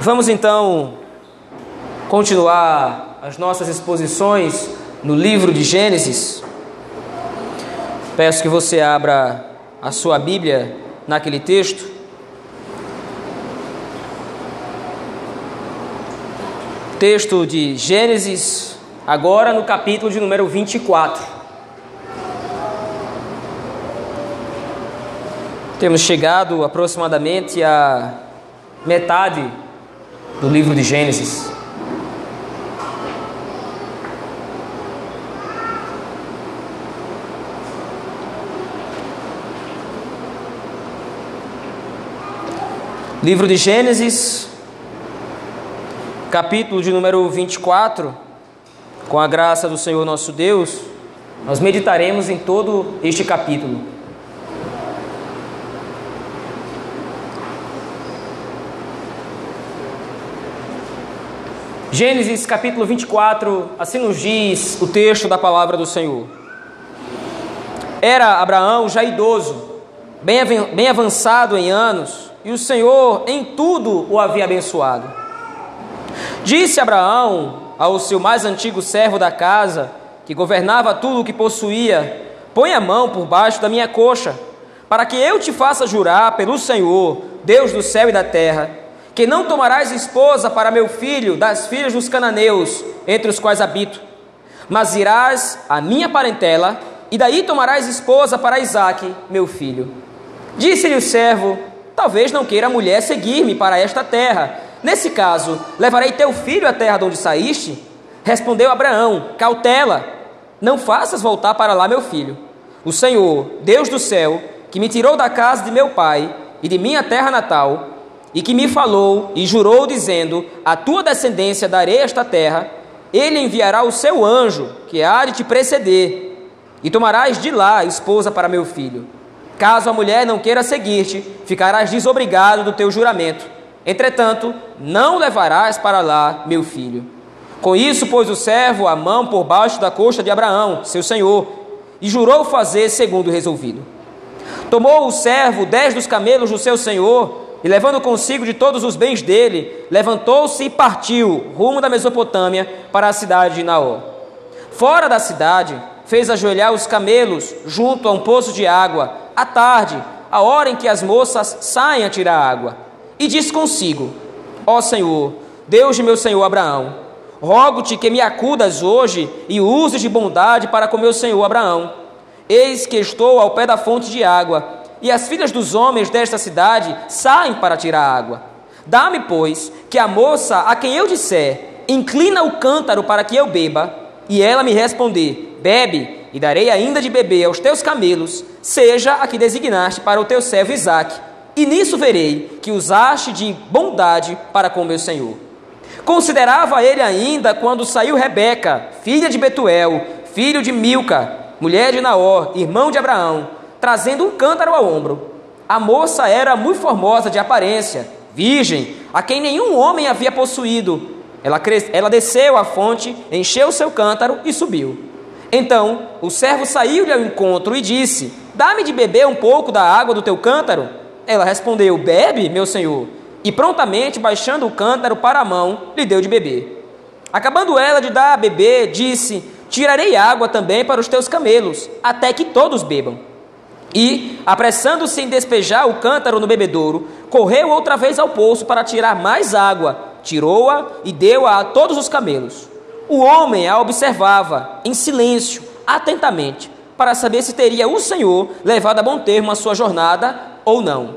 Vamos então continuar as nossas exposições no livro de Gênesis. Peço que você abra a sua Bíblia naquele texto. Texto de Gênesis, agora no capítulo de número 24. Temos chegado aproximadamente a metade do livro de Gênesis. Livro de Gênesis, capítulo de número 24, com a graça do Senhor nosso Deus, nós meditaremos em todo este capítulo. Gênesis capítulo 24, assim nos diz o texto da palavra do Senhor. Era Abraão já idoso, bem avançado em anos, e o Senhor em tudo o havia abençoado. Disse Abraão ao seu mais antigo servo da casa, que governava tudo o que possuía: Põe a mão por baixo da minha coxa, para que eu te faça jurar pelo Senhor, Deus do céu e da terra que não tomarás esposa para meu filho das filhas dos cananeus, entre os quais habito, mas irás à minha parentela, e daí tomarás esposa para Isaque, meu filho. Disse-lhe o servo: Talvez não queira a mulher seguir-me para esta terra. Nesse caso, levarei teu filho à terra de onde saíste? Respondeu Abraão: Cautela, não faças voltar para lá meu filho. O Senhor, Deus do céu, que me tirou da casa de meu pai e de minha terra natal, e que me falou e jurou, dizendo: A tua descendência darei esta terra, ele enviará o seu anjo, que há de te preceder, e tomarás de lá esposa para meu filho. Caso a mulher não queira seguir-te, ficarás desobrigado do teu juramento. Entretanto, não levarás para lá meu filho. Com isso, pôs o servo a mão por baixo da coxa de Abraão, seu senhor, e jurou fazer segundo resolvido. Tomou o servo dez dos camelos do seu senhor, e levando consigo de todos os bens dele, levantou-se e partiu rumo da Mesopotâmia para a cidade de Naó. Fora da cidade, fez ajoelhar os camelos junto a um poço de água, à tarde, a hora em que as moças saem a tirar água. E disse consigo: Ó Senhor, Deus de meu senhor Abraão, rogo-te que me acudas hoje e uses de bondade para com meu senhor Abraão. Eis que estou ao pé da fonte de água e as filhas dos homens desta cidade saem para tirar água. Dá-me, pois, que a moça a quem eu disser, inclina o cântaro para que eu beba, e ela me responder, bebe, e darei ainda de beber aos teus camelos, seja a que designaste para o teu servo Isaque, e nisso verei que usaste de bondade para com meu senhor. Considerava ele ainda quando saiu Rebeca, filha de Betuel, filho de Milca, mulher de Naor, irmão de Abraão, trazendo um cântaro ao ombro. A moça era muito formosa de aparência, virgem, a quem nenhum homem havia possuído. Ela, ela desceu à fonte, encheu seu cântaro e subiu. Então o servo saiu-lhe ao encontro e disse: Dá-me de beber um pouco da água do teu cântaro. Ela respondeu: Bebe, meu senhor. E prontamente, baixando o cântaro para a mão, lhe deu de beber. Acabando ela de dar a beber, disse: Tirarei água também para os teus camelos, até que todos bebam. E, apressando-se em despejar o cântaro no bebedouro, correu outra vez ao poço para tirar mais água, tirou-a e deu-a a todos os camelos. O homem a observava, em silêncio, atentamente, para saber se teria o Senhor levado a bom termo a sua jornada ou não.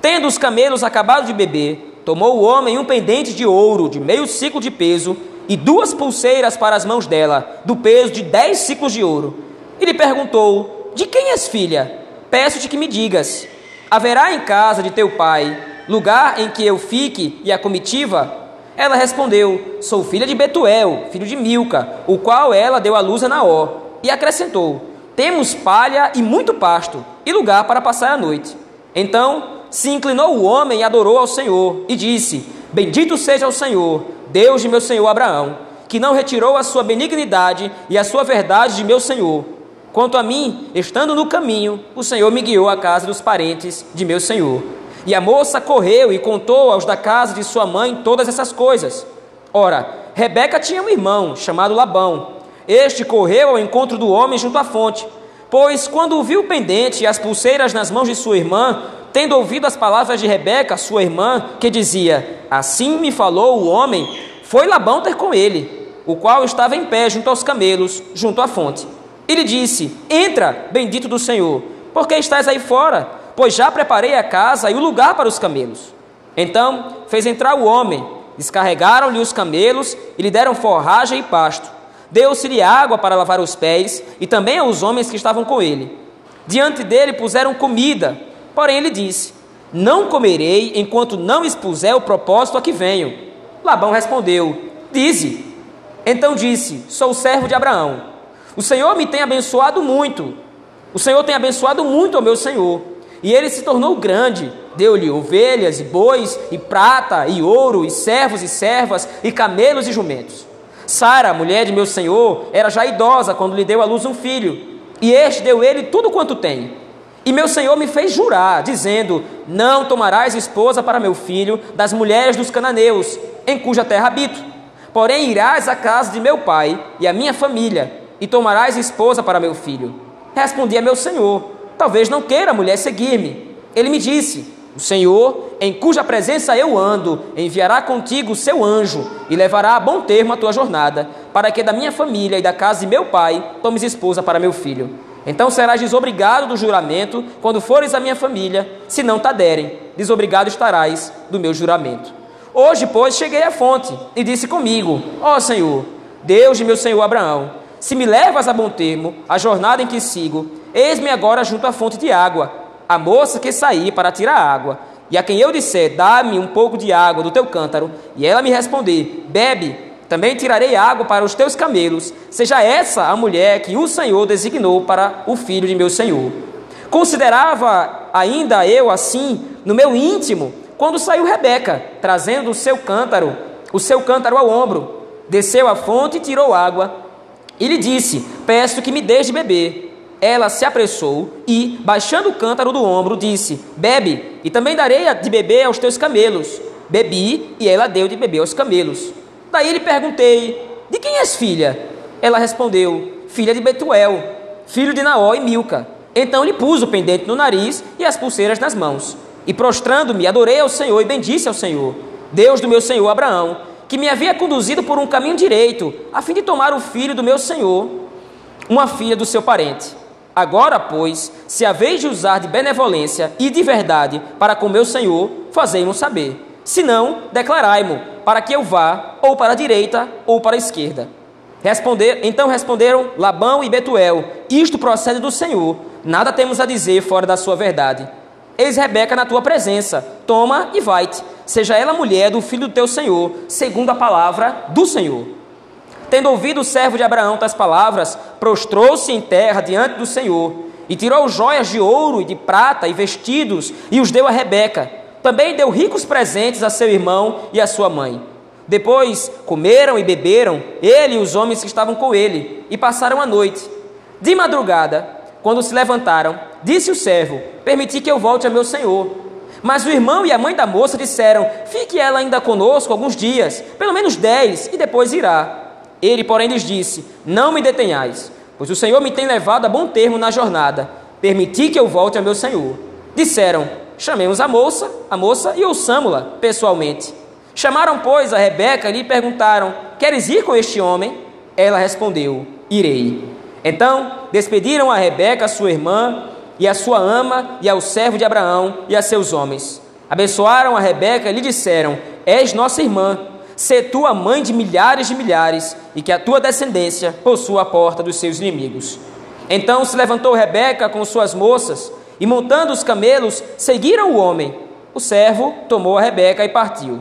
Tendo os camelos acabado de beber, tomou o homem um pendente de ouro de meio ciclo de peso e duas pulseiras para as mãos dela, do peso de dez ciclos de ouro. E lhe perguntou: de quem és filha? Peço-te que me digas: haverá em casa de teu pai lugar em que eu fique e a comitiva? Ela respondeu: Sou filha de Betuel, filho de Milca, o qual ela deu à luz a Naó. E acrescentou: Temos palha e muito pasto, e lugar para passar a noite. Então se inclinou o homem e adorou ao Senhor, e disse: Bendito seja o Senhor, Deus de meu senhor Abraão, que não retirou a sua benignidade e a sua verdade de meu senhor Quanto a mim, estando no caminho, o Senhor me guiou à casa dos parentes de meu Senhor. E a moça correu e contou aos da casa de sua mãe todas essas coisas. Ora, Rebeca tinha um irmão chamado Labão. Este correu ao encontro do homem junto à fonte, pois quando viu o pendente e as pulseiras nas mãos de sua irmã, tendo ouvido as palavras de Rebeca, sua irmã, que dizia: Assim me falou o homem, foi Labão ter com ele, o qual estava em pé junto aos camelos, junto à fonte. Ele disse: Entra, bendito do Senhor, porque estás aí fora, pois já preparei a casa e o lugar para os camelos. Então fez entrar o homem, descarregaram-lhe os camelos e lhe deram forragem e pasto. Deu-se-lhe água para lavar os pés e também aos homens que estavam com ele. Diante dele puseram comida, porém ele disse: Não comerei enquanto não expuser o propósito a que venho. Labão respondeu: Dize. Então disse: Sou servo de Abraão. O Senhor me tem abençoado muito. O Senhor tem abençoado muito ao meu Senhor. E ele se tornou grande. Deu-lhe ovelhas e bois, e prata, e ouro, e servos e servas, e camelos e jumentos. Sara, mulher de meu senhor, era já idosa quando lhe deu à luz um filho. E este deu ele tudo quanto tem. E meu senhor me fez jurar, dizendo: Não tomarás esposa para meu filho das mulheres dos cananeus, em cuja terra habito. Porém irás à casa de meu pai e à minha família, e tomarás esposa para meu filho. Respondi a meu senhor: Talvez não queira a mulher seguir-me. Ele me disse: O Senhor, em cuja presença eu ando, enviará contigo o seu anjo e levará a bom termo a tua jornada, para que da minha família e da casa de meu pai tomes esposa para meu filho. Então serás desobrigado do juramento quando fores à minha família, se não te desobrigado estarás do meu juramento. Hoje, pois, cheguei à fonte e disse comigo: Ó Senhor, Deus de meu senhor Abraão, se me levas a bom termo, a jornada em que sigo, eis-me agora junto à fonte de água, a moça que saí para tirar água. E a quem eu disser, dá-me um pouco de água do teu cântaro, e ela me responder, bebe, também tirarei água para os teus camelos, seja essa a mulher que o Senhor designou para o filho de meu senhor. Considerava ainda eu assim, no meu íntimo, quando saiu Rebeca, trazendo o seu cântaro, o seu cântaro ao ombro, desceu à fonte e tirou água e lhe disse: Peço que me deixe beber. Ela se apressou e, baixando o cântaro do ombro, disse: Bebe, e também darei de beber aos teus camelos. Bebi, e ela deu de beber aos camelos. Daí lhe perguntei: De quem és filha? Ela respondeu: Filha de Betuel, filho de Naó e Milca. Então lhe pus o pendente no nariz e as pulseiras nas mãos. E prostrando-me, adorei ao Senhor e bendisse ao Senhor, Deus do meu senhor Abraão que me havia conduzido por um caminho direito, a fim de tomar o filho do meu senhor, uma filha do seu parente. Agora, pois, se a vez de usar de benevolência e de verdade para com meu senhor, fazei-mo saber. Se não, declarai-mo, para que eu vá, ou para a direita, ou para a esquerda. Responder, então responderam Labão e Betuel: Isto procede do Senhor, nada temos a dizer fora da sua verdade. Eis Rebeca na tua presença, toma e vai-te seja ela mulher do filho do teu senhor, segundo a palavra do Senhor. Tendo ouvido o servo de Abraão tais palavras, prostrou-se em terra diante do Senhor, e tirou joias de ouro e de prata e vestidos, e os deu a Rebeca. Também deu ricos presentes a seu irmão e a sua mãe. Depois comeram e beberam, ele e os homens que estavam com ele, e passaram a noite. De madrugada, quando se levantaram, disse o servo: Permiti que eu volte a meu senhor. Mas o irmão e a mãe da moça disseram: Fique ela ainda conosco alguns dias, pelo menos dez, e depois irá. Ele, porém, lhes disse: Não me detenhais, pois o Senhor me tem levado a bom termo na jornada. Permiti que eu volte a meu senhor. Disseram: Chamemos a moça, a moça e ouçamo-la pessoalmente. Chamaram, pois, a Rebeca e lhe perguntaram: Queres ir com este homem? Ela respondeu: Irei. Então despediram a Rebeca, sua irmã, e a sua ama, e ao servo de Abraão, e a seus homens. Abençoaram a Rebeca e lhe disseram: És nossa irmã, sê tu a mãe de milhares de milhares, e que a tua descendência possua a porta dos seus inimigos. Então se levantou Rebeca com suas moças, e montando os camelos, seguiram o homem. O servo tomou a Rebeca e partiu.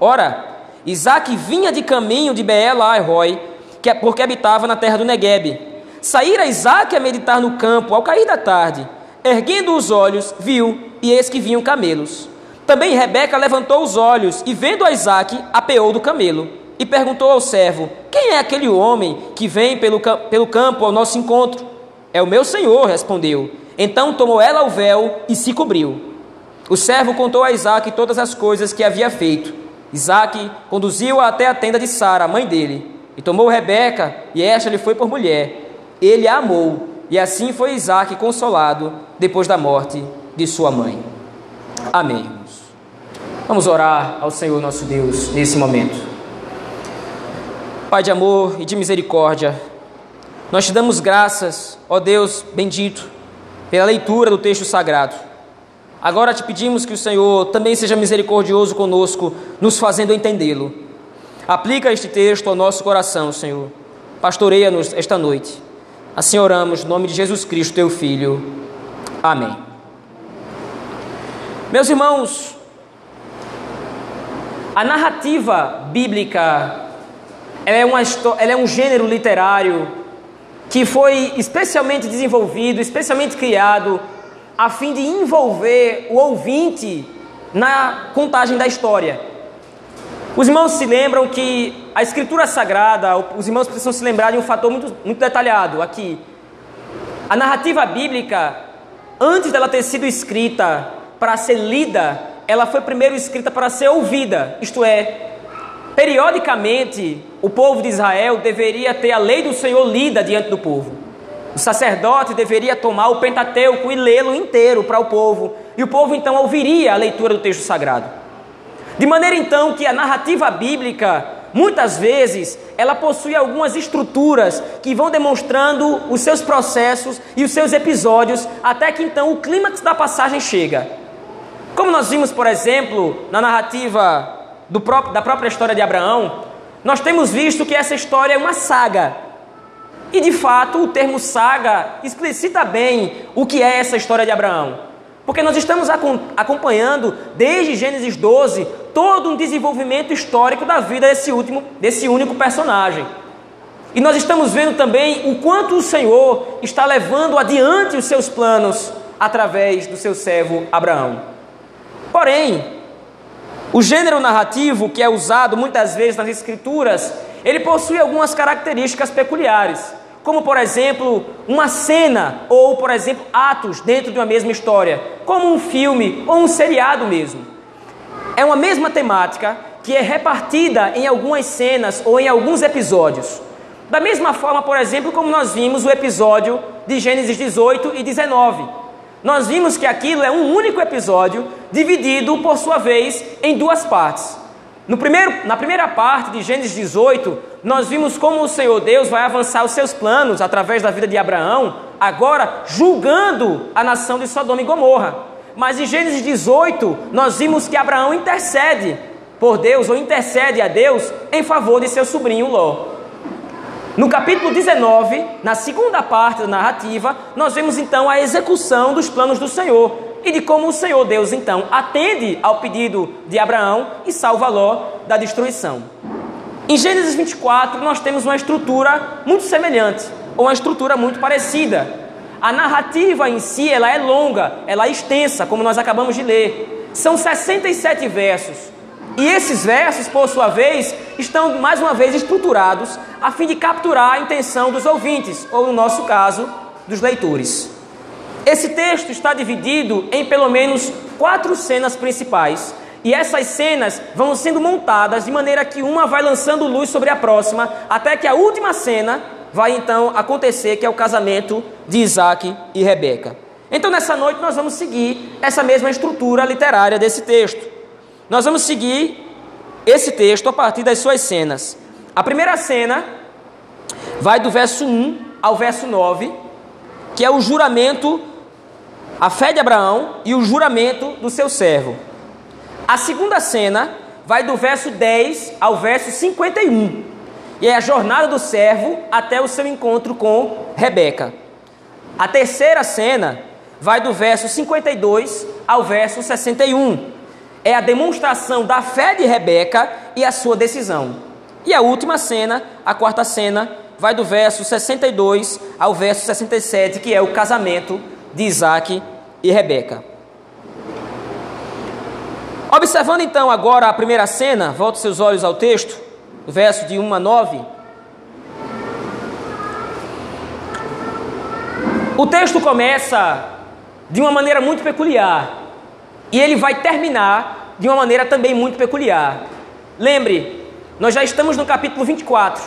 Ora, Isaac vinha de caminho de Beela a Arroi, é porque habitava na terra do Neguebe. Saíra Isaac a meditar no campo ao cair da tarde. Erguendo os olhos, viu, e eis que vinham camelos. Também Rebeca levantou os olhos e, vendo a Isaac, apeou do camelo. E perguntou ao servo: Quem é aquele homem que vem pelo, pelo campo ao nosso encontro? É o meu senhor, respondeu. Então tomou ela o véu e se cobriu. O servo contou a Isaac todas as coisas que havia feito. Isaac conduziu-a até a tenda de Sara, mãe dele, e tomou Rebeca, e esta lhe foi por mulher. Ele a amou, e assim foi Isaac consolado depois da morte de sua mãe. Amém. Vamos orar ao Senhor nosso Deus nesse momento. Pai de amor e de misericórdia, nós te damos graças, ó Deus bendito, pela leitura do texto sagrado. Agora te pedimos que o Senhor também seja misericordioso conosco, nos fazendo entendê-lo. Aplica este texto ao nosso coração, Senhor. Pastoreia-nos esta noite. Assim oramos, no nome de Jesus Cristo, teu Filho. Amém. Meus irmãos, a narrativa bíblica é, uma, ela é um gênero literário que foi especialmente desenvolvido, especialmente criado a fim de envolver o ouvinte na contagem da história. Os irmãos se lembram que a escritura sagrada, os irmãos precisam se lembrar de um fator muito, muito detalhado aqui. A narrativa bíblica, antes dela ter sido escrita para ser lida, ela foi primeiro escrita para ser ouvida, isto é, periodicamente o povo de Israel deveria ter a lei do Senhor lida diante do povo. O sacerdote deveria tomar o Pentateuco e lê-lo inteiro para o povo, e o povo então ouviria a leitura do texto sagrado. De maneira então que a narrativa bíblica, muitas vezes, ela possui algumas estruturas que vão demonstrando os seus processos e os seus episódios, até que então o clímax da passagem chega. Como nós vimos, por exemplo, na narrativa próprio, da própria história de Abraão, nós temos visto que essa história é uma saga. E de fato, o termo saga explicita bem o que é essa história de Abraão. Porque nós estamos acompanhando, desde Gênesis 12, todo um desenvolvimento histórico da vida desse, último, desse único personagem. E nós estamos vendo também o quanto o Senhor está levando adiante os seus planos através do seu servo Abraão. Porém, o gênero narrativo que é usado muitas vezes nas escrituras, ele possui algumas características peculiares como por exemplo uma cena ou por exemplo atos dentro de uma mesma história, como um filme ou um seriado mesmo. É uma mesma temática que é repartida em algumas cenas ou em alguns episódios. Da mesma forma, por exemplo, como nós vimos o episódio de Gênesis 18 e 19. Nós vimos que aquilo é um único episódio dividido, por sua vez, em duas partes. No primeiro, na primeira parte de Gênesis 18, nós vimos como o Senhor Deus vai avançar os seus planos através da vida de Abraão, agora julgando a nação de Sodoma e Gomorra. Mas em Gênesis 18, nós vimos que Abraão intercede por Deus, ou intercede a Deus, em favor de seu sobrinho Ló. No capítulo 19, na segunda parte da narrativa, nós vemos então a execução dos planos do Senhor e de como o Senhor Deus então atende ao pedido de Abraão e salva Ló da destruição. Em Gênesis 24, nós temos uma estrutura muito semelhante, ou uma estrutura muito parecida. A narrativa em si, ela é longa, ela é extensa, como nós acabamos de ler. São 67 versos. E esses versos, por sua vez, estão mais uma vez estruturados a fim de capturar a intenção dos ouvintes, ou no nosso caso, dos leitores. Esse texto está dividido em pelo menos quatro cenas principais. E essas cenas vão sendo montadas de maneira que uma vai lançando luz sobre a próxima, até que a última cena vai então acontecer, que é o casamento de Isaac e Rebeca. Então, nessa noite, nós vamos seguir essa mesma estrutura literária desse texto. Nós vamos seguir esse texto a partir das suas cenas. A primeira cena vai do verso 1 ao verso 9, que é o juramento a fé de Abraão e o juramento do seu servo. A segunda cena vai do verso 10 ao verso 51. E é a jornada do servo até o seu encontro com Rebeca. A terceira cena vai do verso 52 ao verso 61. É a demonstração da fé de Rebeca e a sua decisão. E a última cena, a quarta cena, vai do verso 62 ao verso 67, que é o casamento de Isaac e Rebeca. Observando então agora a primeira cena, volte seus olhos ao texto, verso de 1 a 9. O texto começa de uma maneira muito peculiar. E ele vai terminar de uma maneira também muito peculiar. Lembre, nós já estamos no capítulo 24.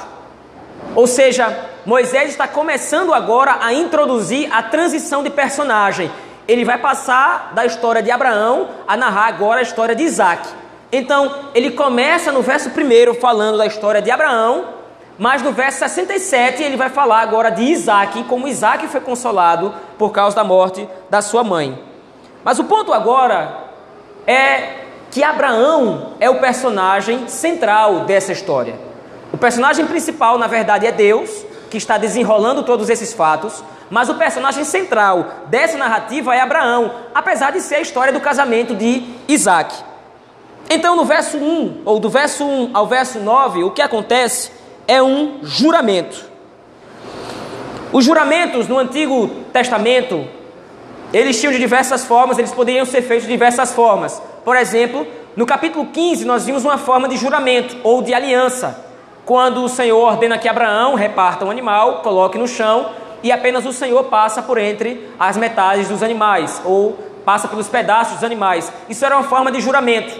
Ou seja, Moisés está começando agora a introduzir a transição de personagem. Ele vai passar da história de Abraão a narrar agora a história de Isaac. Então, ele começa no verso 1 falando da história de Abraão, mas no verso 67 ele vai falar agora de Isaac, como Isaac foi consolado por causa da morte da sua mãe. Mas o ponto agora é que Abraão é o personagem central dessa história. O personagem principal, na verdade, é Deus, que está desenrolando todos esses fatos, mas o personagem central dessa narrativa é Abraão, apesar de ser a história do casamento de Isaac. Então, no verso 1, ou do verso 1 ao verso 9, o que acontece é um juramento. Os juramentos no Antigo Testamento, eles tinham de diversas formas, eles poderiam ser feitos de diversas formas. Por exemplo, no capítulo 15, nós vimos uma forma de juramento ou de aliança, quando o Senhor ordena que Abraão reparta um animal, coloque no chão e apenas o Senhor passa por entre as metades dos animais ou passa pelos pedaços dos animais. Isso era uma forma de juramento.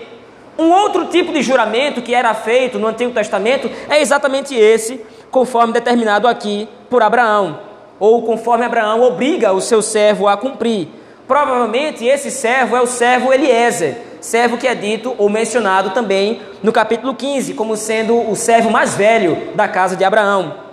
Um outro tipo de juramento que era feito no Antigo Testamento é exatamente esse, conforme determinado aqui por Abraão, ou conforme Abraão obriga o seu servo a cumprir. Provavelmente esse servo é o servo Eliezer, servo que é dito ou mencionado também no capítulo 15, como sendo o servo mais velho da casa de Abraão.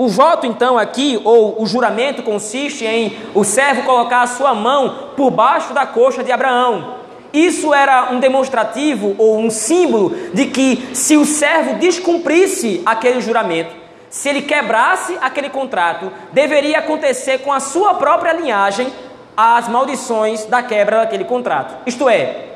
O voto, então, aqui, ou o juramento, consiste em o servo colocar a sua mão por baixo da coxa de Abraão, isso era um demonstrativo ou um símbolo de que se o servo descumprisse aquele juramento, se ele quebrasse aquele contrato, deveria acontecer com a sua própria linhagem as maldições da quebra daquele contrato. Isto é,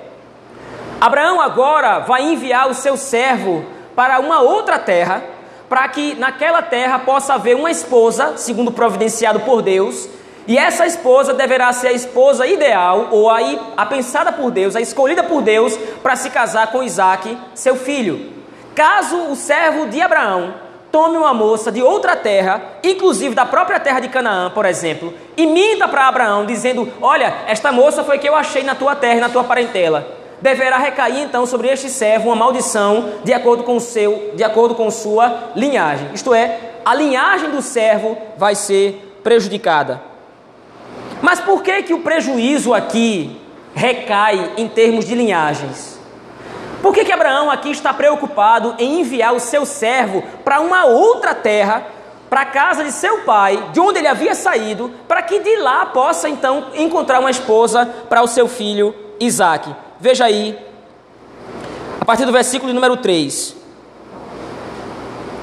Abraão agora vai enviar o seu servo para uma outra terra, para que naquela terra possa haver uma esposa, segundo providenciado por Deus, e essa esposa deverá ser a esposa ideal, ou a, a pensada por Deus, a escolhida por Deus para se casar com Isaac, seu filho. Caso o servo de Abraão tome uma moça de outra terra, inclusive da própria terra de Canaã, por exemplo, e minta para Abraão, dizendo: Olha, esta moça foi que eu achei na tua terra na tua parentela. Deverá recair então sobre este servo uma maldição de acordo com seu, de acordo com sua linhagem. Isto é, a linhagem do servo vai ser prejudicada. Mas por que que o prejuízo aqui recai em termos de linhagens? Por que, que Abraão aqui está preocupado em enviar o seu servo para uma outra terra, para a casa de seu pai, de onde ele havia saído, para que de lá possa então encontrar uma esposa para o seu filho Isaac? Veja aí, a partir do versículo número 3.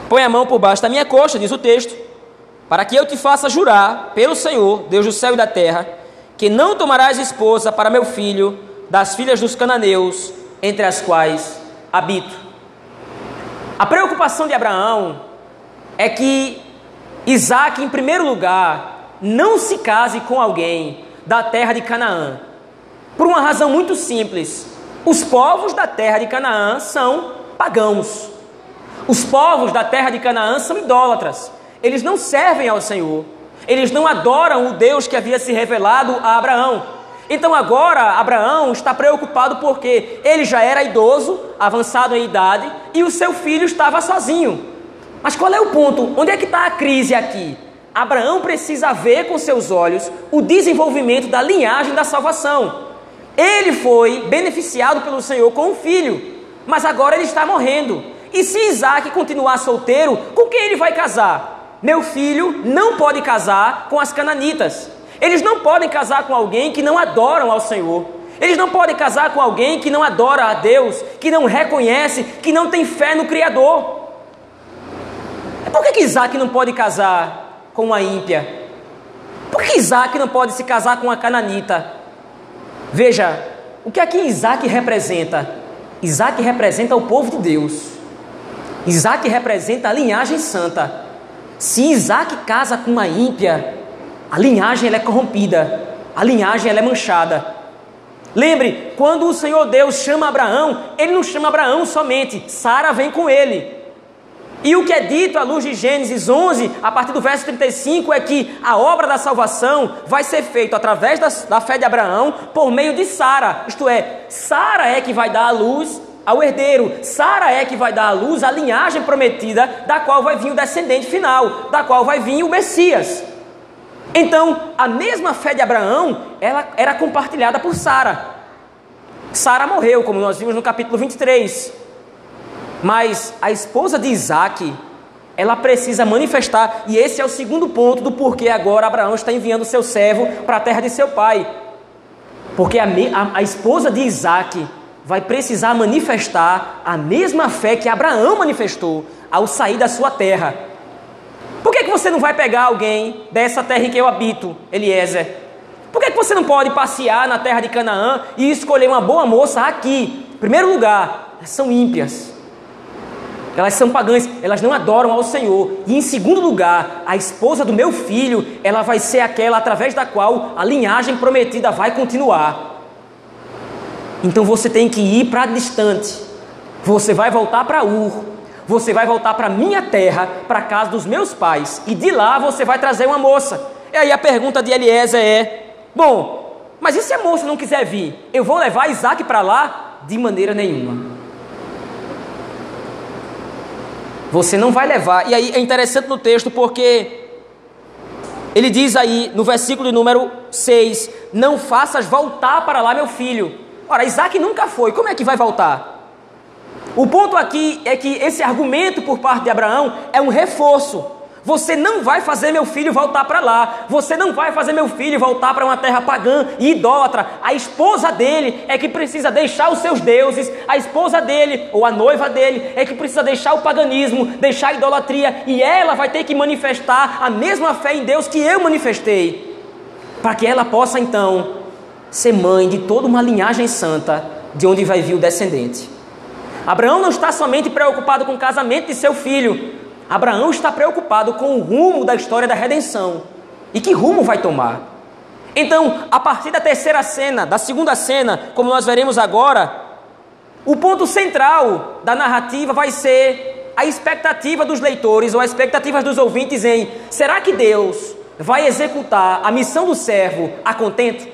Põe a mão por baixo da minha coxa, diz o texto para que eu te faça jurar pelo Senhor, Deus do céu e da terra, que não tomarás esposa para meu filho das filhas dos cananeus, entre as quais habito. A preocupação de Abraão é que Isaac, em primeiro lugar, não se case com alguém da terra de Canaã, por uma razão muito simples: os povos da terra de Canaã são pagãos. Os povos da terra de Canaã são idólatras. Eles não servem ao Senhor. Eles não adoram o Deus que havia se revelado a Abraão. Então agora Abraão está preocupado porque ele já era idoso, avançado em idade, e o seu filho estava sozinho. Mas qual é o ponto? Onde é que está a crise aqui? Abraão precisa ver com seus olhos o desenvolvimento da linhagem da salvação. Ele foi beneficiado pelo Senhor com um filho, mas agora ele está morrendo. E se Isaac continuar solteiro, com quem ele vai casar? Meu filho não pode casar com as cananitas. Eles não podem casar com alguém que não adoram ao Senhor. Eles não podem casar com alguém que não adora a Deus, que não reconhece, que não tem fé no Criador. Por que, que Isaac não pode casar com uma ímpia? Por que Isaac não pode se casar com uma cananita? Veja, o que aqui Isaac representa? Isaac representa o povo de Deus. Isaac representa a linhagem santa. Se Isaac casa com uma ímpia, a linhagem ela é corrompida, a linhagem ela é manchada. Lembre, quando o Senhor Deus chama Abraão, ele não chama Abraão somente, Sara vem com ele. E o que é dito à luz de Gênesis 11, a partir do verso 35, é que a obra da salvação vai ser feita através da, da fé de Abraão por meio de Sara. Isto é, Sara é que vai dar a luz ao herdeiro. Sara é que vai dar à luz a linhagem prometida, da qual vai vir o descendente final, da qual vai vir o Messias. Então, a mesma fé de Abraão, ela era compartilhada por Sara. Sara morreu, como nós vimos no capítulo 23. Mas a esposa de Isaac, ela precisa manifestar, e esse é o segundo ponto do porquê agora Abraão está enviando seu servo para a terra de seu pai. Porque a, a, a esposa de Isaac vai precisar manifestar a mesma fé que Abraão manifestou ao sair da sua terra. Por que, que você não vai pegar alguém dessa terra em que eu habito, Eliezer? Por que, que você não pode passear na terra de Canaã e escolher uma boa moça aqui? Em primeiro lugar, são ímpias. Elas são pagãs, elas não adoram ao Senhor. E em segundo lugar, a esposa do meu filho, ela vai ser aquela através da qual a linhagem prometida vai continuar. Então você tem que ir para distante. Você vai voltar para Ur. Você vai voltar para minha terra, para casa dos meus pais. E de lá você vai trazer uma moça. E aí a pergunta de Eliezer é: Bom, mas e se a moça não quiser vir? Eu vou levar Isaac para lá? De maneira nenhuma. Você não vai levar. E aí é interessante no texto porque ele diz aí no versículo número 6: Não faças voltar para lá meu filho. Ora, Isaac nunca foi, como é que vai voltar? O ponto aqui é que esse argumento por parte de Abraão é um reforço. Você não vai fazer meu filho voltar para lá. Você não vai fazer meu filho voltar para uma terra pagã e idólatra. A esposa dele é que precisa deixar os seus deuses. A esposa dele, ou a noiva dele, é que precisa deixar o paganismo, deixar a idolatria. E ela vai ter que manifestar a mesma fé em Deus que eu manifestei. Para que ela possa então ser mãe de toda uma linhagem santa de onde vai vir o descendente. Abraão não está somente preocupado com o casamento de seu filho, Abraão está preocupado com o rumo da história da redenção. E que rumo vai tomar? Então, a partir da terceira cena, da segunda cena, como nós veremos agora, o ponto central da narrativa vai ser a expectativa dos leitores ou a expectativa dos ouvintes em: será que Deus vai executar a missão do servo a contento?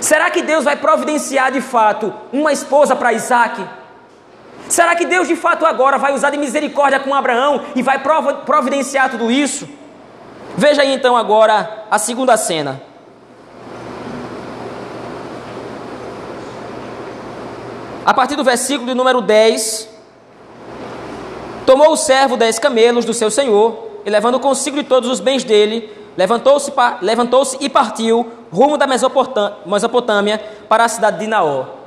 Será que Deus vai providenciar de fato uma esposa para Isaac? Será que Deus de fato agora vai usar de misericórdia com Abraão e vai providenciar tudo isso? Veja aí então agora a segunda cena. A partir do versículo de número 10, tomou o servo dez camelos do seu senhor, e levando consigo de todos os bens dele, levantou-se levantou e partiu rumo da Mesopotâmia para a cidade de Naó.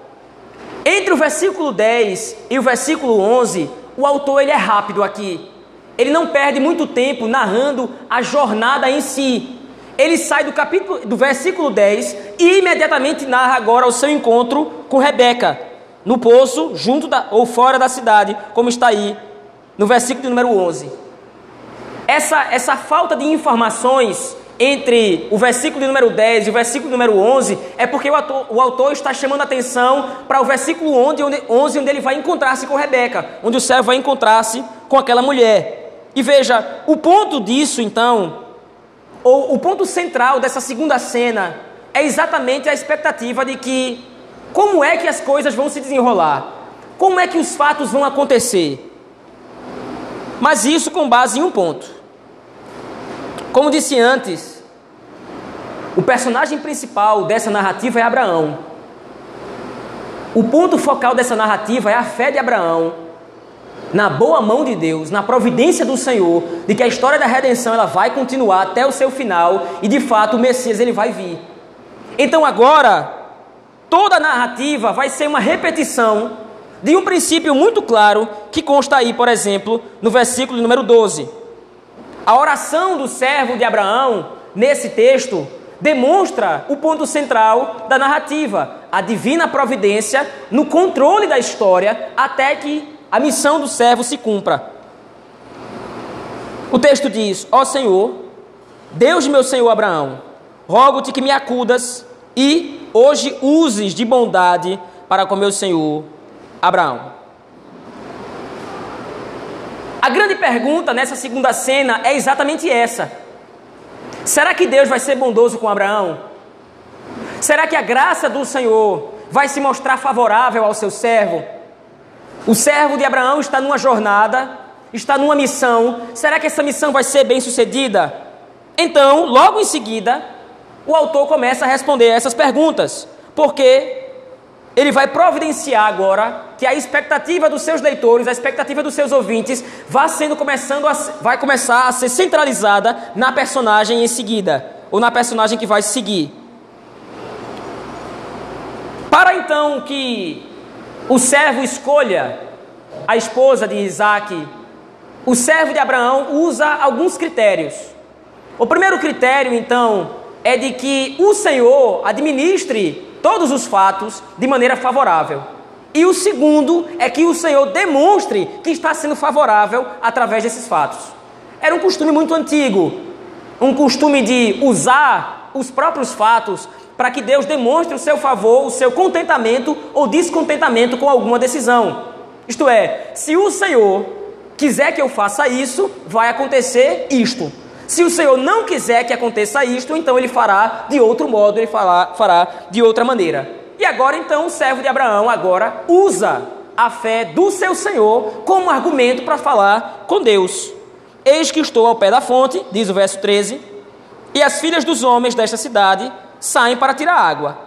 Entre o versículo 10 e o versículo 11, o autor ele é rápido aqui. Ele não perde muito tempo narrando a jornada em si. Ele sai do capítulo do versículo 10 e imediatamente narra agora o seu encontro com Rebeca, no poço, junto da, ou fora da cidade, como está aí no versículo número 11. Essa, essa falta de informações entre o versículo número 10 e o versículo número 11 é porque o autor, o autor está chamando atenção para o versículo 11 onde, 11, onde ele vai encontrar-se com Rebeca, onde o servo vai encontrar-se com aquela mulher. E veja, o ponto disso então, ou o ponto central dessa segunda cena, é exatamente a expectativa de que como é que as coisas vão se desenrolar, como é que os fatos vão acontecer. Mas isso com base em um ponto. Como disse antes, o personagem principal dessa narrativa é Abraão. O ponto focal dessa narrativa é a fé de Abraão na boa mão de Deus, na providência do Senhor, de que a história da redenção ela vai continuar até o seu final e de fato o Messias ele vai vir. Então agora toda a narrativa vai ser uma repetição de um princípio muito claro que consta aí, por exemplo, no versículo número 12. A oração do servo de Abraão, nesse texto, demonstra o ponto central da narrativa, a divina providência no controle da história até que a missão do servo se cumpra. O texto diz: Ó Senhor, Deus de meu senhor Abraão, rogo-te que me acudas e hoje uses de bondade para com meu senhor Abraão. A grande pergunta nessa segunda cena é exatamente essa: será que Deus vai ser bondoso com Abraão? Será que a graça do Senhor vai se mostrar favorável ao seu servo? O servo de Abraão está numa jornada, está numa missão. Será que essa missão vai ser bem sucedida? Então, logo em seguida, o autor começa a responder essas perguntas, porque ele vai providenciar agora que a expectativa dos seus leitores, a expectativa dos seus ouvintes, vá sendo começando a, vai começar a ser centralizada na personagem em seguida, ou na personagem que vai seguir. Para então que o servo escolha a esposa de Isaac, o servo de Abraão usa alguns critérios. O primeiro critério, então, é de que o Senhor administre todos os fatos de maneira favorável. E o segundo é que o Senhor demonstre que está sendo favorável através desses fatos. Era um costume muito antigo, um costume de usar os próprios fatos para que Deus demonstre o seu favor, o seu contentamento ou descontentamento com alguma decisão. Isto é, se o Senhor quiser que eu faça isso, vai acontecer isto. Se o Senhor não quiser que aconteça isto, então ele fará de outro modo, ele fará, fará de outra maneira. E agora então o servo de Abraão agora usa a fé do seu Senhor como argumento para falar com Deus. Eis que estou ao pé da fonte, diz o verso 13, e as filhas dos homens desta cidade saem para tirar água.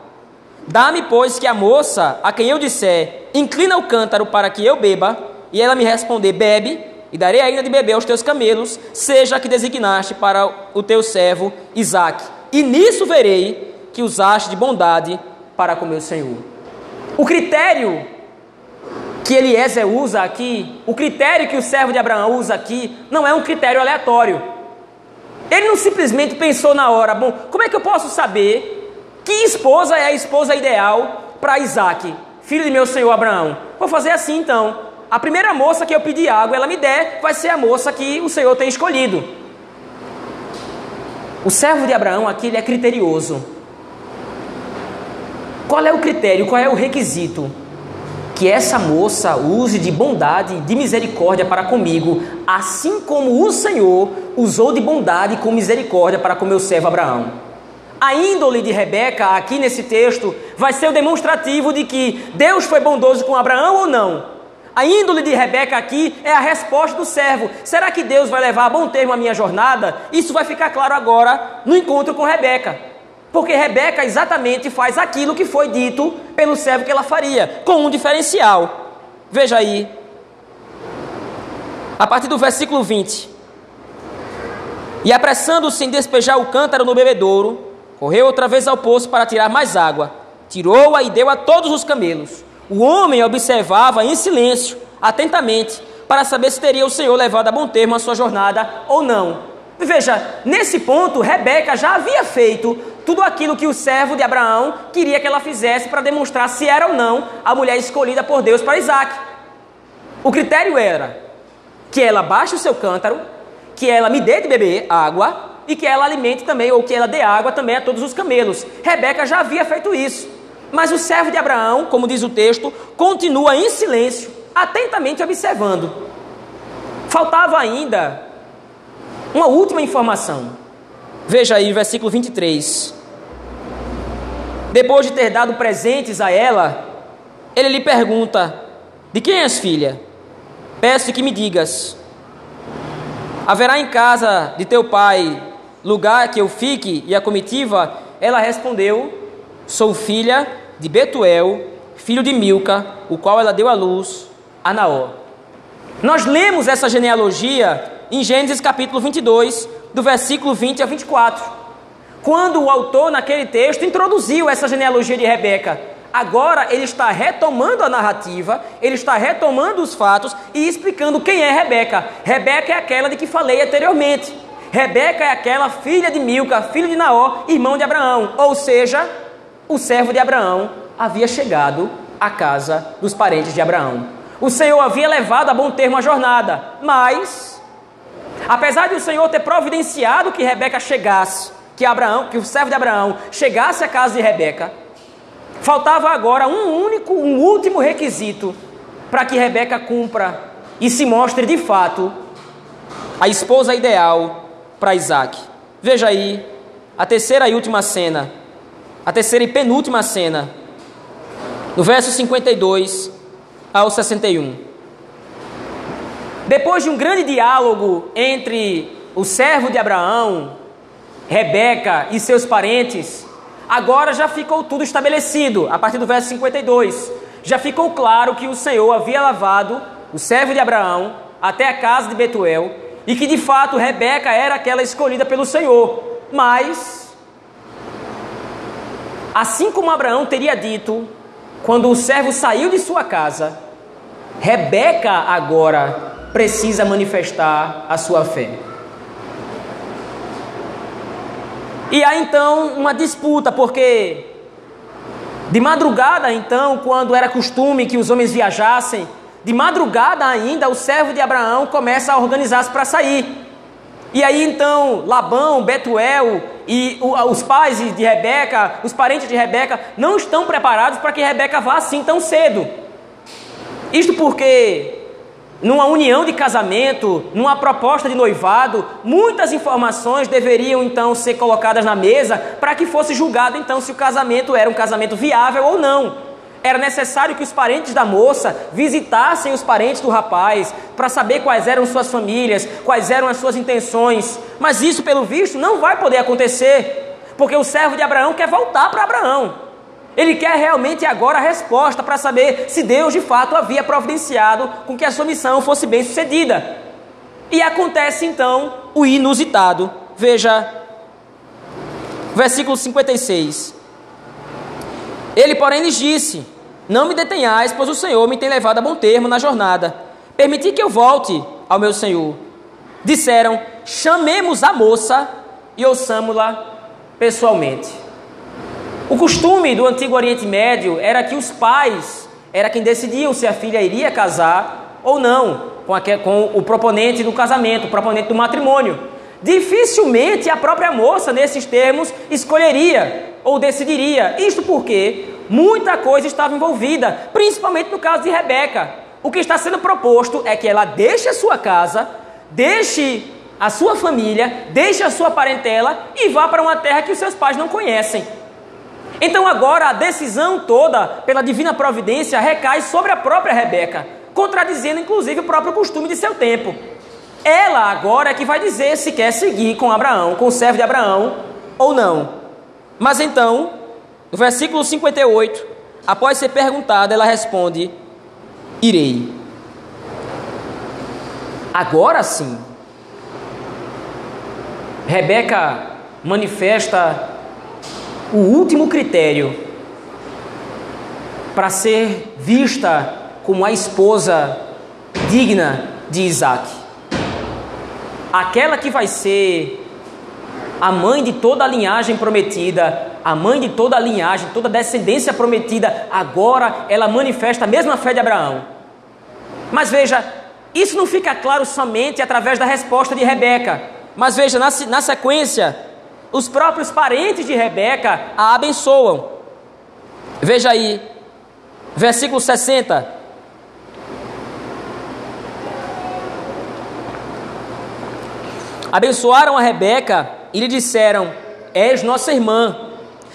Dá-me, pois, que a moça, a quem eu disser, inclina o cântaro para que eu beba, e ela me responder, bebe, e darei ainda de beber aos teus camelos, seja que designaste para o teu servo Isaque. E nisso verei que usaste de bondade para com meu Senhor. O critério que Eliezer usa aqui, o critério que o servo de Abraão usa aqui, não é um critério aleatório. Ele não simplesmente pensou na hora, bom, como é que eu posso saber que esposa é a esposa ideal para Isaac, filho de meu senhor Abraão? Vou fazer assim então. A primeira moça que eu pedir água, ela me der, vai ser a moça que o Senhor tem escolhido. O servo de Abraão aqui ele é criterioso. Qual é o critério, qual é o requisito? que essa moça use de bondade, de misericórdia para comigo, assim como o Senhor usou de bondade com misericórdia para com meu servo Abraão. A índole de Rebeca, aqui nesse texto, vai ser o demonstrativo de que Deus foi bondoso com Abraão ou não. A índole de Rebeca aqui é a resposta do servo. Será que Deus vai levar a bom termo a minha jornada? Isso vai ficar claro agora no encontro com Rebeca. Porque Rebeca exatamente faz aquilo que foi dito pelo servo que ela faria, com um diferencial. Veja aí, a partir do versículo 20. E apressando-se em despejar o cântaro no bebedouro, correu outra vez ao poço para tirar mais água. Tirou-a e deu a todos os camelos. O homem observava em silêncio, atentamente, para saber se teria o Senhor levado a bom termo a sua jornada ou não. Veja, nesse ponto, Rebeca já havia feito tudo aquilo que o servo de Abraão queria que ela fizesse para demonstrar se era ou não a mulher escolhida por Deus para Isaac. O critério era que ela baixe o seu cântaro, que ela me dê de beber água e que ela alimente também, ou que ela dê água também a todos os camelos. Rebeca já havia feito isso. Mas o servo de Abraão, como diz o texto, continua em silêncio, atentamente observando. Faltava ainda uma última informação. Veja aí, versículo 23. Depois de ter dado presentes a ela, ele lhe pergunta: De quem és filha? Peço que me digas. Haverá em casa de teu pai lugar que eu fique? E a comitiva, ela respondeu: Sou filha de Betuel, filho de Milca, o qual ela deu à luz a Naó. Nós lemos essa genealogia em Gênesis capítulo 22, do versículo 20 a 24. Quando o autor, naquele texto, introduziu essa genealogia de Rebeca, agora ele está retomando a narrativa, ele está retomando os fatos e explicando quem é Rebeca. Rebeca é aquela de que falei anteriormente. Rebeca é aquela filha de Milca, filho de Naó, irmão de Abraão. Ou seja, o servo de Abraão havia chegado à casa dos parentes de Abraão. O Senhor havia levado a bom termo a jornada, mas Apesar de o Senhor ter providenciado que Rebeca chegasse, que Abraão, que o servo de Abraão chegasse à casa de Rebeca, faltava agora um único, um último requisito para que Rebeca cumpra e se mostre de fato a esposa ideal para Isaac. Veja aí a terceira e última cena, a terceira e penúltima cena, no verso 52 ao 61. Depois de um grande diálogo entre o servo de Abraão, Rebeca e seus parentes, agora já ficou tudo estabelecido, a partir do verso 52. Já ficou claro que o Senhor havia lavado o servo de Abraão até a casa de Betuel e que de fato Rebeca era aquela escolhida pelo Senhor. Mas, assim como Abraão teria dito, quando o servo saiu de sua casa, Rebeca agora precisa manifestar a sua fé. E há então uma disputa, porque de madrugada, então, quando era costume que os homens viajassem, de madrugada ainda, o servo de Abraão começa a organizar-se para sair. E aí então Labão, Betuel e os pais de Rebeca, os parentes de Rebeca, não estão preparados para que Rebeca vá assim tão cedo. Isto porque numa união de casamento, numa proposta de noivado, muitas informações deveriam então ser colocadas na mesa para que fosse julgado então se o casamento era um casamento viável ou não. Era necessário que os parentes da moça visitassem os parentes do rapaz para saber quais eram suas famílias, quais eram as suas intenções. Mas isso, pelo visto, não vai poder acontecer, porque o servo de Abraão quer voltar para Abraão. Ele quer realmente agora a resposta para saber se Deus de fato havia providenciado com que a sua missão fosse bem sucedida. E acontece então o inusitado. Veja, versículo 56. Ele, porém, lhes disse: Não me detenhais, pois o Senhor me tem levado a bom termo na jornada. Permiti que eu volte ao meu Senhor. Disseram: Chamemos a moça e ouçamo-la pessoalmente. O costume do antigo Oriente Médio era que os pais era quem decidiam se a filha iria casar ou não com, a, com o proponente do casamento, o proponente do matrimônio. Dificilmente a própria moça, nesses termos, escolheria ou decidiria. Isto porque muita coisa estava envolvida, principalmente no caso de Rebeca. O que está sendo proposto é que ela deixe a sua casa, deixe a sua família, deixe a sua parentela e vá para uma terra que os seus pais não conhecem. Então agora a decisão toda, pela divina providência, recai sobre a própria Rebeca, contradizendo inclusive o próprio costume de seu tempo. Ela agora é que vai dizer se quer seguir com Abraão, com o servo de Abraão ou não. Mas então, no versículo 58, após ser perguntada, ela responde: Irei. Agora sim, Rebeca manifesta o último critério para ser vista como a esposa digna de Isaac. Aquela que vai ser a mãe de toda a linhagem prometida, a mãe de toda a linhagem, toda a descendência prometida, agora ela manifesta a mesma fé de Abraão. Mas veja, isso não fica claro somente através da resposta de Rebeca. Mas veja, na, na sequência, os próprios parentes de Rebeca a abençoam. Veja aí, versículo 60. Abençoaram a Rebeca e lhe disseram: És nossa irmã,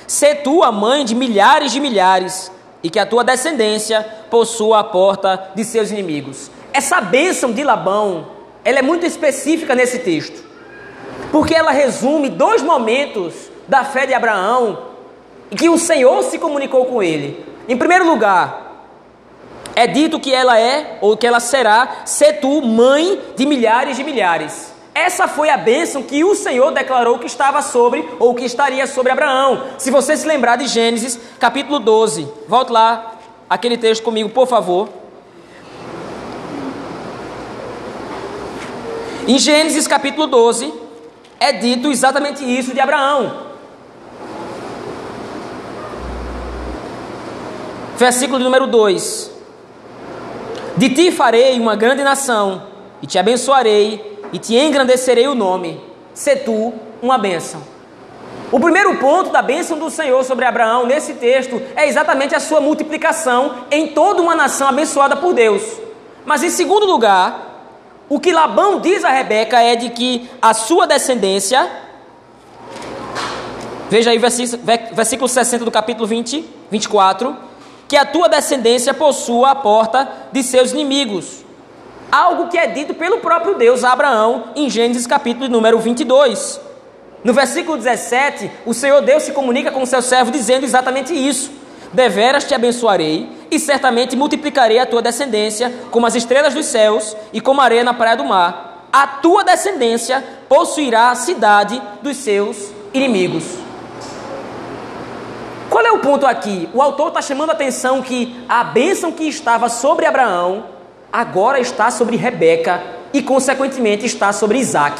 sê tu a mãe de milhares de milhares, e que a tua descendência possua a porta de seus inimigos. Essa bênção de Labão, ela é muito específica nesse texto, porque ela resume dois momentos da fé de Abraão em que o Senhor se comunicou com ele. Em primeiro lugar, é dito que ela é, ou que ela será, ser tu mãe de milhares de milhares. Essa foi a bênção que o Senhor declarou que estava sobre, ou que estaria sobre Abraão. Se você se lembrar de Gênesis, capítulo 12, volte lá, aquele texto comigo, por favor. Em Gênesis capítulo 12, é dito exatamente isso de Abraão. Versículo número 2: De ti farei uma grande nação, e te abençoarei e te engrandecerei o nome, se tu uma bênção. O primeiro ponto da bênção do Senhor sobre Abraão nesse texto é exatamente a sua multiplicação em toda uma nação abençoada por Deus. Mas em segundo lugar, o que Labão diz a Rebeca é de que a sua descendência. Veja aí versículo 60 do capítulo 20, 24. Que a tua descendência possua a porta de seus inimigos. Algo que é dito pelo próprio Deus a Abraão em Gênesis capítulo número 22. No versículo 17, o Senhor Deus se comunica com o seu servo dizendo exatamente isso: Deveras te abençoarei, e certamente multiplicarei a tua descendência como as estrelas dos céus e como a areia na praia do mar. A tua descendência possuirá a cidade dos seus inimigos. Qual é o ponto aqui? O autor está chamando a atenção que a bênção que estava sobre Abraão agora está sobre Rebeca e, consequentemente, está sobre Isaac.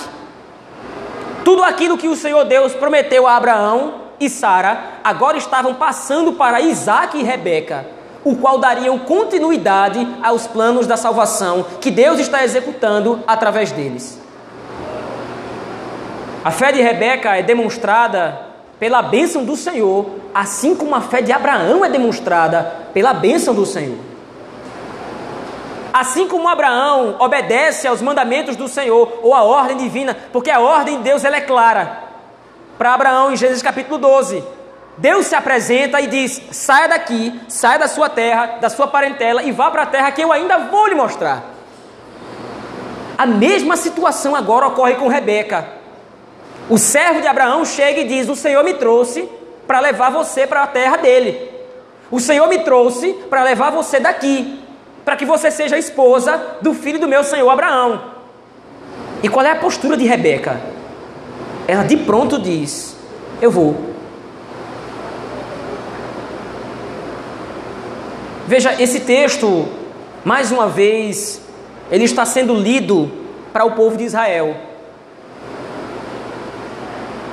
Tudo aquilo que o Senhor Deus prometeu a Abraão e Sara, agora estavam passando para Isaac e Rebeca, o qual dariam continuidade aos planos da salvação que Deus está executando através deles. A fé de Rebeca é demonstrada pela bênção do Senhor, assim como a fé de Abraão é demonstrada pela bênção do Senhor. Assim como Abraão obedece aos mandamentos do Senhor ou à ordem divina, porque a ordem de Deus ela é clara. Para Abraão, em Gênesis capítulo 12, Deus se apresenta e diz: saia daqui, saia da sua terra, da sua parentela e vá para a terra que eu ainda vou lhe mostrar. A mesma situação agora ocorre com Rebeca. O servo de Abraão chega e diz: O Senhor me trouxe para levar você para a terra dele. O Senhor me trouxe para levar você daqui para que você seja esposa do filho do meu senhor Abraão. E qual é a postura de Rebeca? Ela de pronto diz: Eu vou. Veja, esse texto, mais uma vez, ele está sendo lido para o povo de Israel.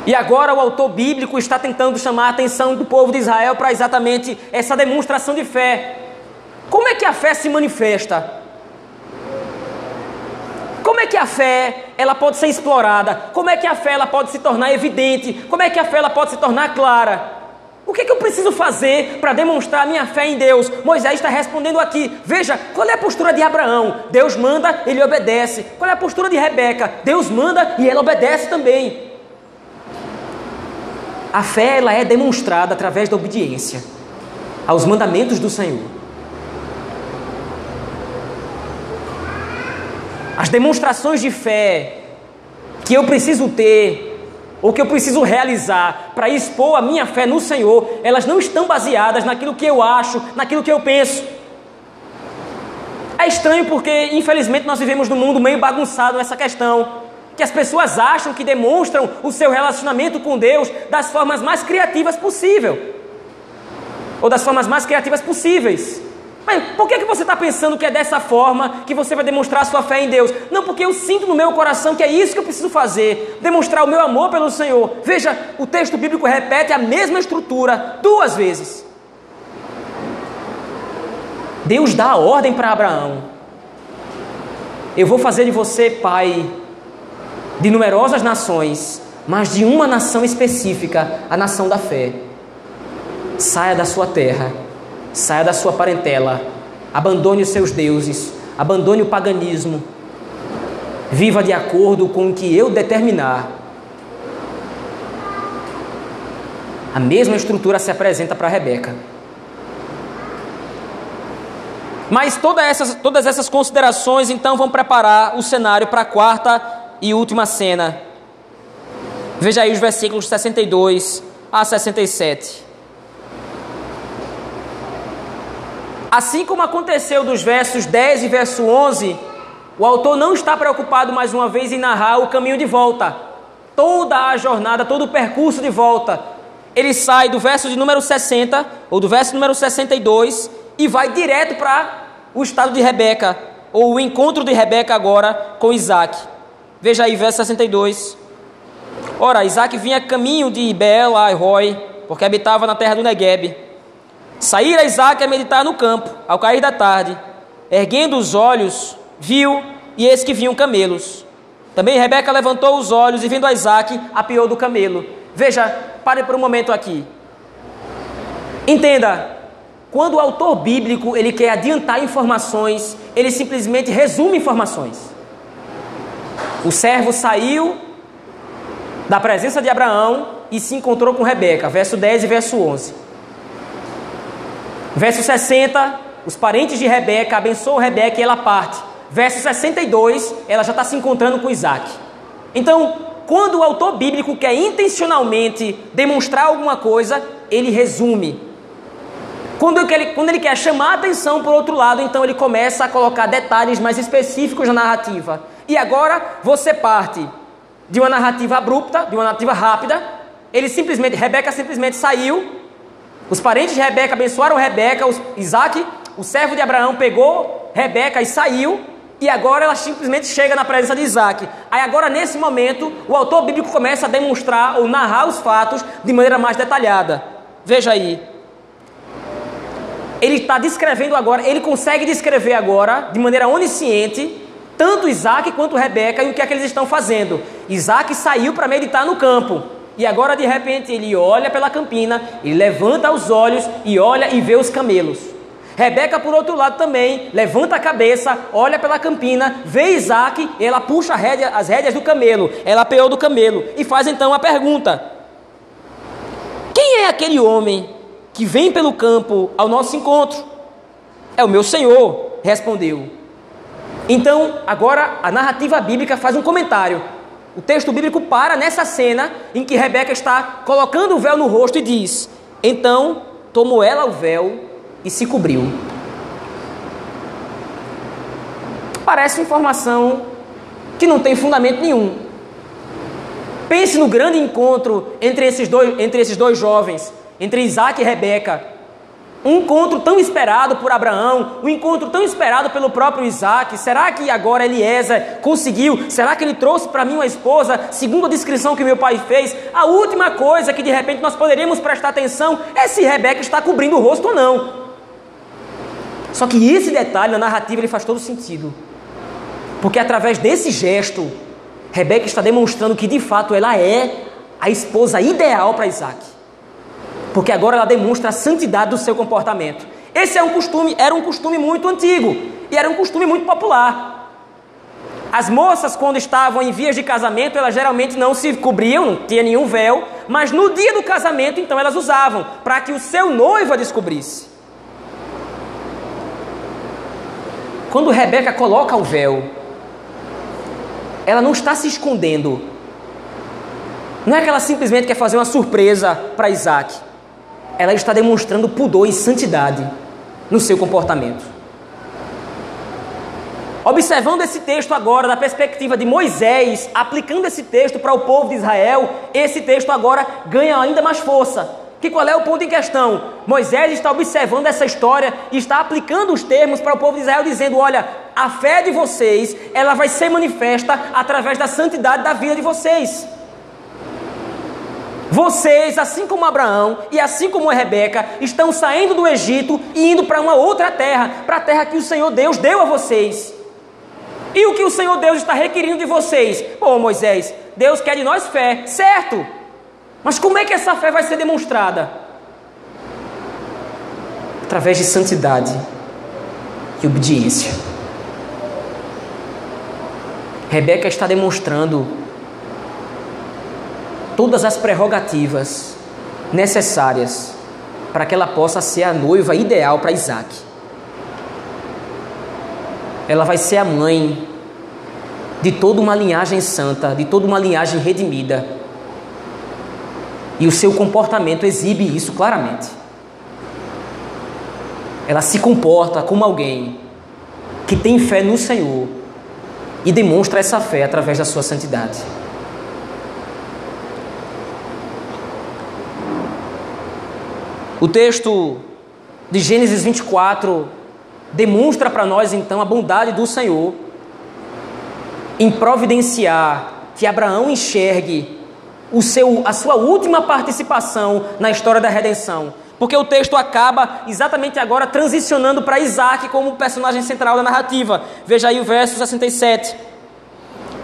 E agora o autor bíblico está tentando chamar a atenção do povo de Israel para exatamente essa demonstração de fé. Como é que a fé se manifesta? Como é que a fé ela pode ser explorada? Como é que a fé ela pode se tornar evidente? Como é que a fé ela pode se tornar clara? O que, é que eu preciso fazer para demonstrar a minha fé em Deus? Moisés está respondendo aqui. Veja, qual é a postura de Abraão? Deus manda, ele obedece. Qual é a postura de Rebeca? Deus manda e ela obedece também. A fé ela é demonstrada através da obediência aos mandamentos do Senhor. As demonstrações de fé que eu preciso ter, ou que eu preciso realizar para expor a minha fé no Senhor, elas não estão baseadas naquilo que eu acho, naquilo que eu penso. É estranho porque, infelizmente, nós vivemos num mundo meio bagunçado nessa questão. Que as pessoas acham que demonstram o seu relacionamento com Deus das formas mais criativas possível. Ou das formas mais criativas possíveis. Mas por que, que você está pensando que é dessa forma que você vai demonstrar sua fé em Deus? Não, porque eu sinto no meu coração que é isso que eu preciso fazer, demonstrar o meu amor pelo Senhor. Veja, o texto bíblico repete a mesma estrutura duas vezes. Deus dá a ordem para Abraão: Eu vou fazer de você pai de numerosas nações, mas de uma nação específica, a nação da fé. Saia da sua terra Saia da sua parentela, abandone os seus deuses, abandone o paganismo, viva de acordo com o que eu determinar. A mesma estrutura se apresenta para Rebeca. Mas todas essas, todas essas considerações então vão preparar o cenário para a quarta e última cena. Veja aí os versículos 62 a 67. Assim como aconteceu dos versos 10 e verso 11, o autor não está preocupado mais uma vez em narrar o caminho de volta, toda a jornada, todo o percurso de volta. Ele sai do verso de número 60, ou do verso número 62, e vai direto para o estado de Rebeca, ou o encontro de Rebeca agora com Isaac. Veja aí, verso 62. Ora, Isaac vinha caminho de Beel a Roy, porque habitava na terra do Negueb. Saíra Isaac a meditar no campo, ao cair da tarde. Erguendo os olhos, viu, e eis que vinham camelos. Também Rebeca levantou os olhos e, vendo Isaac, apiou do camelo. Veja, pare por um momento aqui. Entenda, quando o autor bíblico ele quer adiantar informações, ele simplesmente resume informações. O servo saiu da presença de Abraão e se encontrou com Rebeca, verso 10 e verso 11. Verso 60, os parentes de Rebeca abençoam Rebeca e ela parte. Verso 62, ela já está se encontrando com Isaac. Então, quando o autor bíblico quer intencionalmente demonstrar alguma coisa, ele resume. Quando ele, quando ele quer chamar a atenção por outro lado, então ele começa a colocar detalhes mais específicos na narrativa. E agora você parte de uma narrativa abrupta, de uma narrativa rápida. Ele simplesmente, Rebeca simplesmente saiu. Os parentes de Rebeca abençoaram Rebeca, Isaac, o servo de Abraão, pegou Rebeca e saiu. E agora ela simplesmente chega na presença de Isaac. Aí agora, nesse momento, o autor bíblico começa a demonstrar ou narrar os fatos de maneira mais detalhada. Veja aí, ele está descrevendo agora, ele consegue descrever agora, de maneira onisciente, tanto Isaac quanto Rebeca e o que é que eles estão fazendo. Isaac saiu para meditar no campo. E agora de repente ele olha pela campina, ele levanta os olhos e olha e vê os camelos. Rebeca, por outro lado, também levanta a cabeça, olha pela campina, vê Isaac, ela puxa as rédeas do camelo, ela apeou do camelo e faz então a pergunta: Quem é aquele homem que vem pelo campo ao nosso encontro. É o meu Senhor, respondeu. Então, agora a narrativa bíblica faz um comentário. O texto bíblico para nessa cena em que Rebeca está colocando o véu no rosto e diz: Então tomou ela o véu e se cobriu. Parece informação que não tem fundamento nenhum. Pense no grande encontro entre esses dois, entre esses dois jovens entre Isaac e Rebeca. Um encontro tão esperado por Abraão, um encontro tão esperado pelo próprio Isaac. Será que agora Eliezer conseguiu? Será que ele trouxe para mim uma esposa, segundo a descrição que meu pai fez? A última coisa que de repente nós poderíamos prestar atenção é se Rebeca está cobrindo o rosto ou não. Só que esse detalhe na narrativa ele faz todo sentido. Porque através desse gesto, Rebeca está demonstrando que de fato ela é a esposa ideal para Isaac porque agora ela demonstra a santidade do seu comportamento. Esse é um costume, era um costume muito antigo e era um costume muito popular. As moças, quando estavam em vias de casamento, elas geralmente não se cobriam, não tinha nenhum véu, mas no dia do casamento, então elas usavam, para que o seu noivo a descobrisse. Quando Rebeca coloca o véu, ela não está se escondendo. Não é que ela simplesmente quer fazer uma surpresa para Isaac ela está demonstrando pudor e santidade no seu comportamento. Observando esse texto agora da perspectiva de Moisés, aplicando esse texto para o povo de Israel, esse texto agora ganha ainda mais força. Que qual é o ponto em questão? Moisés está observando essa história e está aplicando os termos para o povo de Israel, dizendo: olha, a fé de vocês, ela vai ser manifesta através da santidade da vida de vocês. Vocês, assim como Abraão e assim como Rebeca, estão saindo do Egito e indo para uma outra terra, para a terra que o Senhor Deus deu a vocês. E o que o Senhor Deus está requerindo de vocês? Bom, Moisés, Deus quer de nós fé, certo? Mas como é que essa fé vai ser demonstrada? Através de santidade e obediência. Rebeca está demonstrando todas as prerrogativas necessárias para que ela possa ser a noiva ideal para Isaac. Ela vai ser a mãe de toda uma linhagem santa, de toda uma linhagem redimida. E o seu comportamento exibe isso claramente. Ela se comporta como alguém que tem fé no Senhor e demonstra essa fé através da sua santidade. O texto de Gênesis 24 demonstra para nós então a bondade do Senhor em providenciar que Abraão enxergue o seu, a sua última participação na história da redenção. Porque o texto acaba exatamente agora transicionando para Isaac como personagem central da narrativa. Veja aí o verso 67.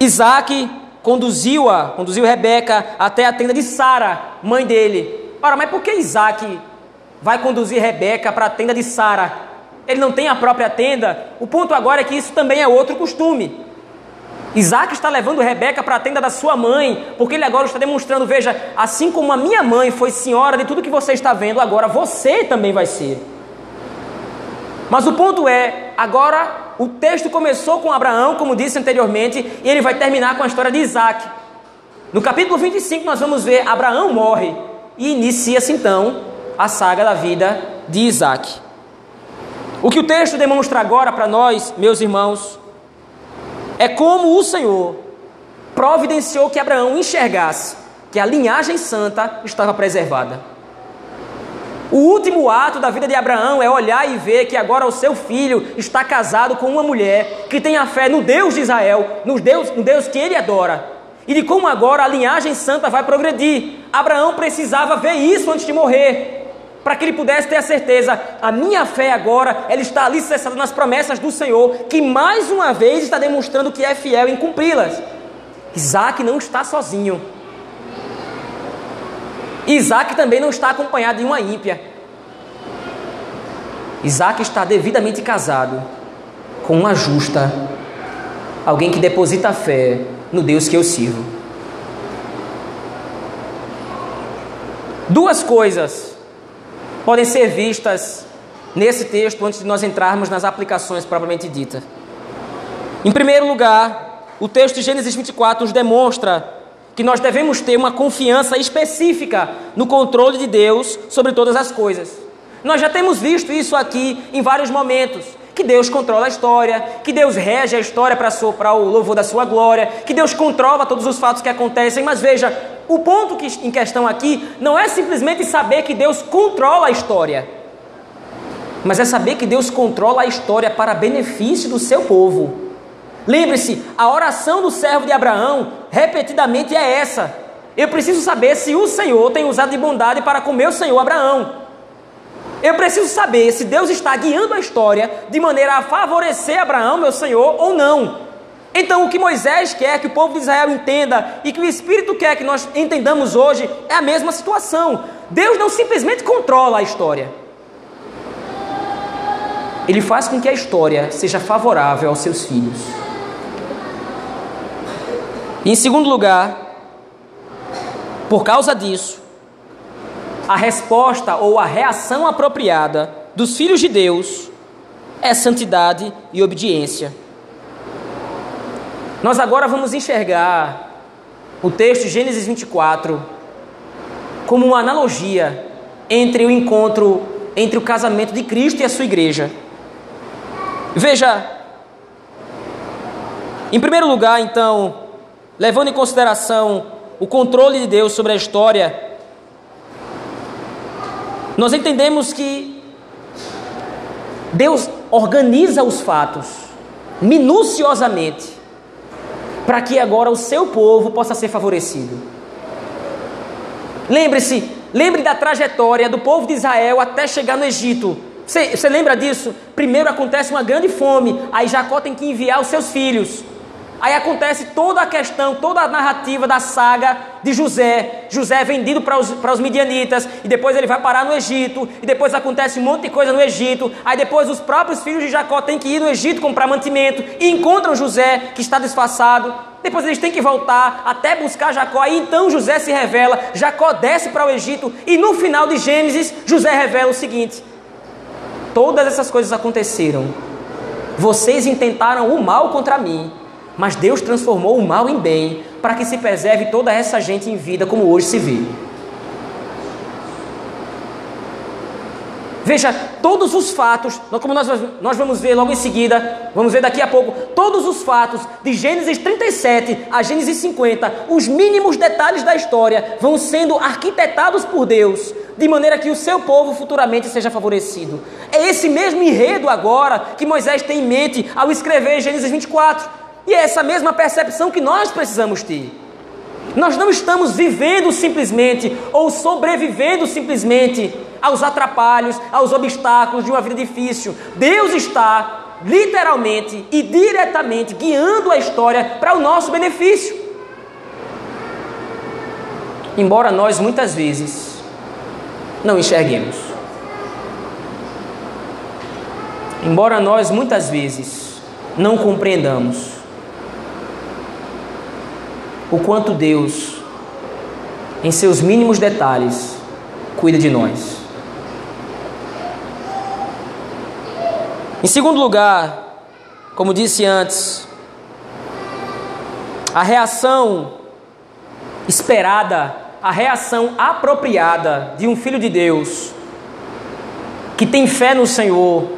Isaac conduziu-a, conduziu Rebeca até a tenda de Sara, mãe dele. Ora, mas por que Isaac vai conduzir Rebeca para a tenda de Sara. Ele não tem a própria tenda. O ponto agora é que isso também é outro costume. Isaac está levando Rebeca para a tenda da sua mãe, porque ele agora está demonstrando: veja, assim como a minha mãe foi senhora de tudo que você está vendo, agora você também vai ser. Mas o ponto é, agora o texto começou com Abraão, como disse anteriormente, e ele vai terminar com a história de Isaac. No capítulo 25, nós vamos ver Abraão morre e inicia-se então a saga da vida de Isaac. O que o texto demonstra agora para nós, meus irmãos, é como o Senhor providenciou que Abraão enxergasse que a linhagem santa estava preservada. O último ato da vida de Abraão é olhar e ver que agora o seu filho está casado com uma mulher que tem a fé no Deus de Israel, no Deus, no Deus que ele adora. E de como agora a linhagem santa vai progredir. Abraão precisava ver isso antes de morrer para que ele pudesse ter a certeza, a minha fé agora, ela está alicerçada nas promessas do Senhor, que mais uma vez está demonstrando que é fiel em cumpri-las. Isaac não está sozinho. Isaac também não está acompanhado de uma ímpia. Isaac está devidamente casado com uma justa, alguém que deposita fé no Deus que eu sirvo. Duas coisas podem ser vistas nesse texto antes de nós entrarmos nas aplicações propriamente ditas. Em primeiro lugar, o texto de Gênesis 24 nos demonstra que nós devemos ter uma confiança específica no controle de Deus sobre todas as coisas. Nós já temos visto isso aqui em vários momentos. Que Deus controla a história, que Deus rege a história para o louvor da sua glória, que Deus controla todos os fatos que acontecem, mas veja, o ponto que, em questão aqui não é simplesmente saber que Deus controla a história, mas é saber que Deus controla a história para benefício do seu povo. Lembre-se, a oração do servo de Abraão repetidamente é essa: eu preciso saber se o Senhor tem usado de bondade para com meu senhor Abraão. Eu preciso saber se Deus está guiando a história de maneira a favorecer Abraão, meu senhor, ou não. Então, o que Moisés quer que o povo de Israel entenda e que o Espírito quer que nós entendamos hoje é a mesma situação. Deus não simplesmente controla a história, Ele faz com que a história seja favorável aos seus filhos. E, em segundo lugar, por causa disso, a resposta ou a reação apropriada dos filhos de Deus é santidade e obediência. Nós agora vamos enxergar o texto de Gênesis 24 como uma analogia entre o encontro, entre o casamento de Cristo e a sua igreja. Veja, em primeiro lugar, então, levando em consideração o controle de Deus sobre a história, nós entendemos que Deus organiza os fatos minuciosamente para que agora o seu povo possa ser favorecido. Lembre-se, lembre da trajetória do povo de Israel até chegar no Egito. Você, lembra disso? Primeiro acontece uma grande fome, aí Jacó tem que enviar os seus filhos. Aí acontece toda a questão, toda a narrativa da saga de José. José é vendido para os, para os midianitas, e depois ele vai parar no Egito, e depois acontece um monte de coisa no Egito. Aí depois os próprios filhos de Jacó têm que ir no Egito comprar mantimento, e encontram José, que está disfarçado. Depois eles têm que voltar até buscar Jacó, e então José se revela. Jacó desce para o Egito, e no final de Gênesis, José revela o seguinte: Todas essas coisas aconteceram. Vocês intentaram o mal contra mim mas Deus transformou o mal em bem para que se preserve toda essa gente em vida como hoje se vê. Veja, todos os fatos, como nós, nós vamos ver logo em seguida, vamos ver daqui a pouco, todos os fatos de Gênesis 37 a Gênesis 50, os mínimos detalhes da história vão sendo arquitetados por Deus, de maneira que o seu povo futuramente seja favorecido. É esse mesmo enredo agora que Moisés tem em mente ao escrever Gênesis 24. E é essa mesma percepção que nós precisamos ter. Nós não estamos vivendo simplesmente ou sobrevivendo simplesmente aos atrapalhos, aos obstáculos de uma vida difícil. Deus está literalmente e diretamente guiando a história para o nosso benefício. Embora nós muitas vezes não enxerguemos. Embora nós muitas vezes não compreendamos o quanto Deus, em seus mínimos detalhes, cuida de nós. Em segundo lugar, como disse antes, a reação esperada, a reação apropriada de um filho de Deus que tem fé no Senhor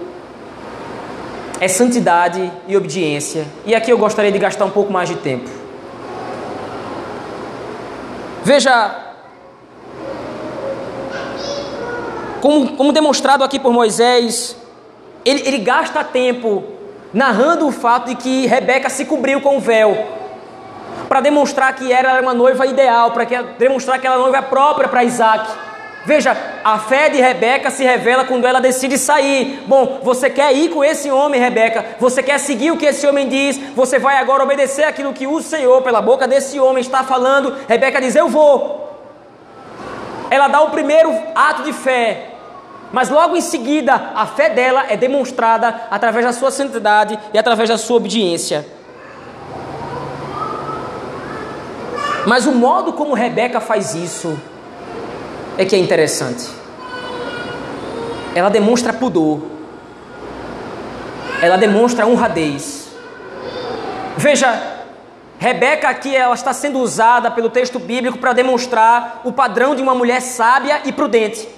é santidade e obediência. E aqui eu gostaria de gastar um pouco mais de tempo. Veja, como, como demonstrado aqui por Moisés, ele, ele gasta tempo narrando o fato de que Rebeca se cobriu com o véu para demonstrar que era uma noiva ideal, para demonstrar que ela é noiva própria para Isaac. Veja, a fé de Rebeca se revela quando ela decide sair. Bom, você quer ir com esse homem, Rebeca? Você quer seguir o que esse homem diz? Você vai agora obedecer aquilo que o Senhor, pela boca desse homem, está falando? Rebeca diz: Eu vou. Ela dá o primeiro ato de fé, mas logo em seguida, a fé dela é demonstrada através da sua santidade e através da sua obediência. Mas o modo como Rebeca faz isso é que é interessante. Ela demonstra pudor. Ela demonstra honradez. Veja, Rebeca aqui ela está sendo usada pelo texto bíblico para demonstrar o padrão de uma mulher sábia e prudente.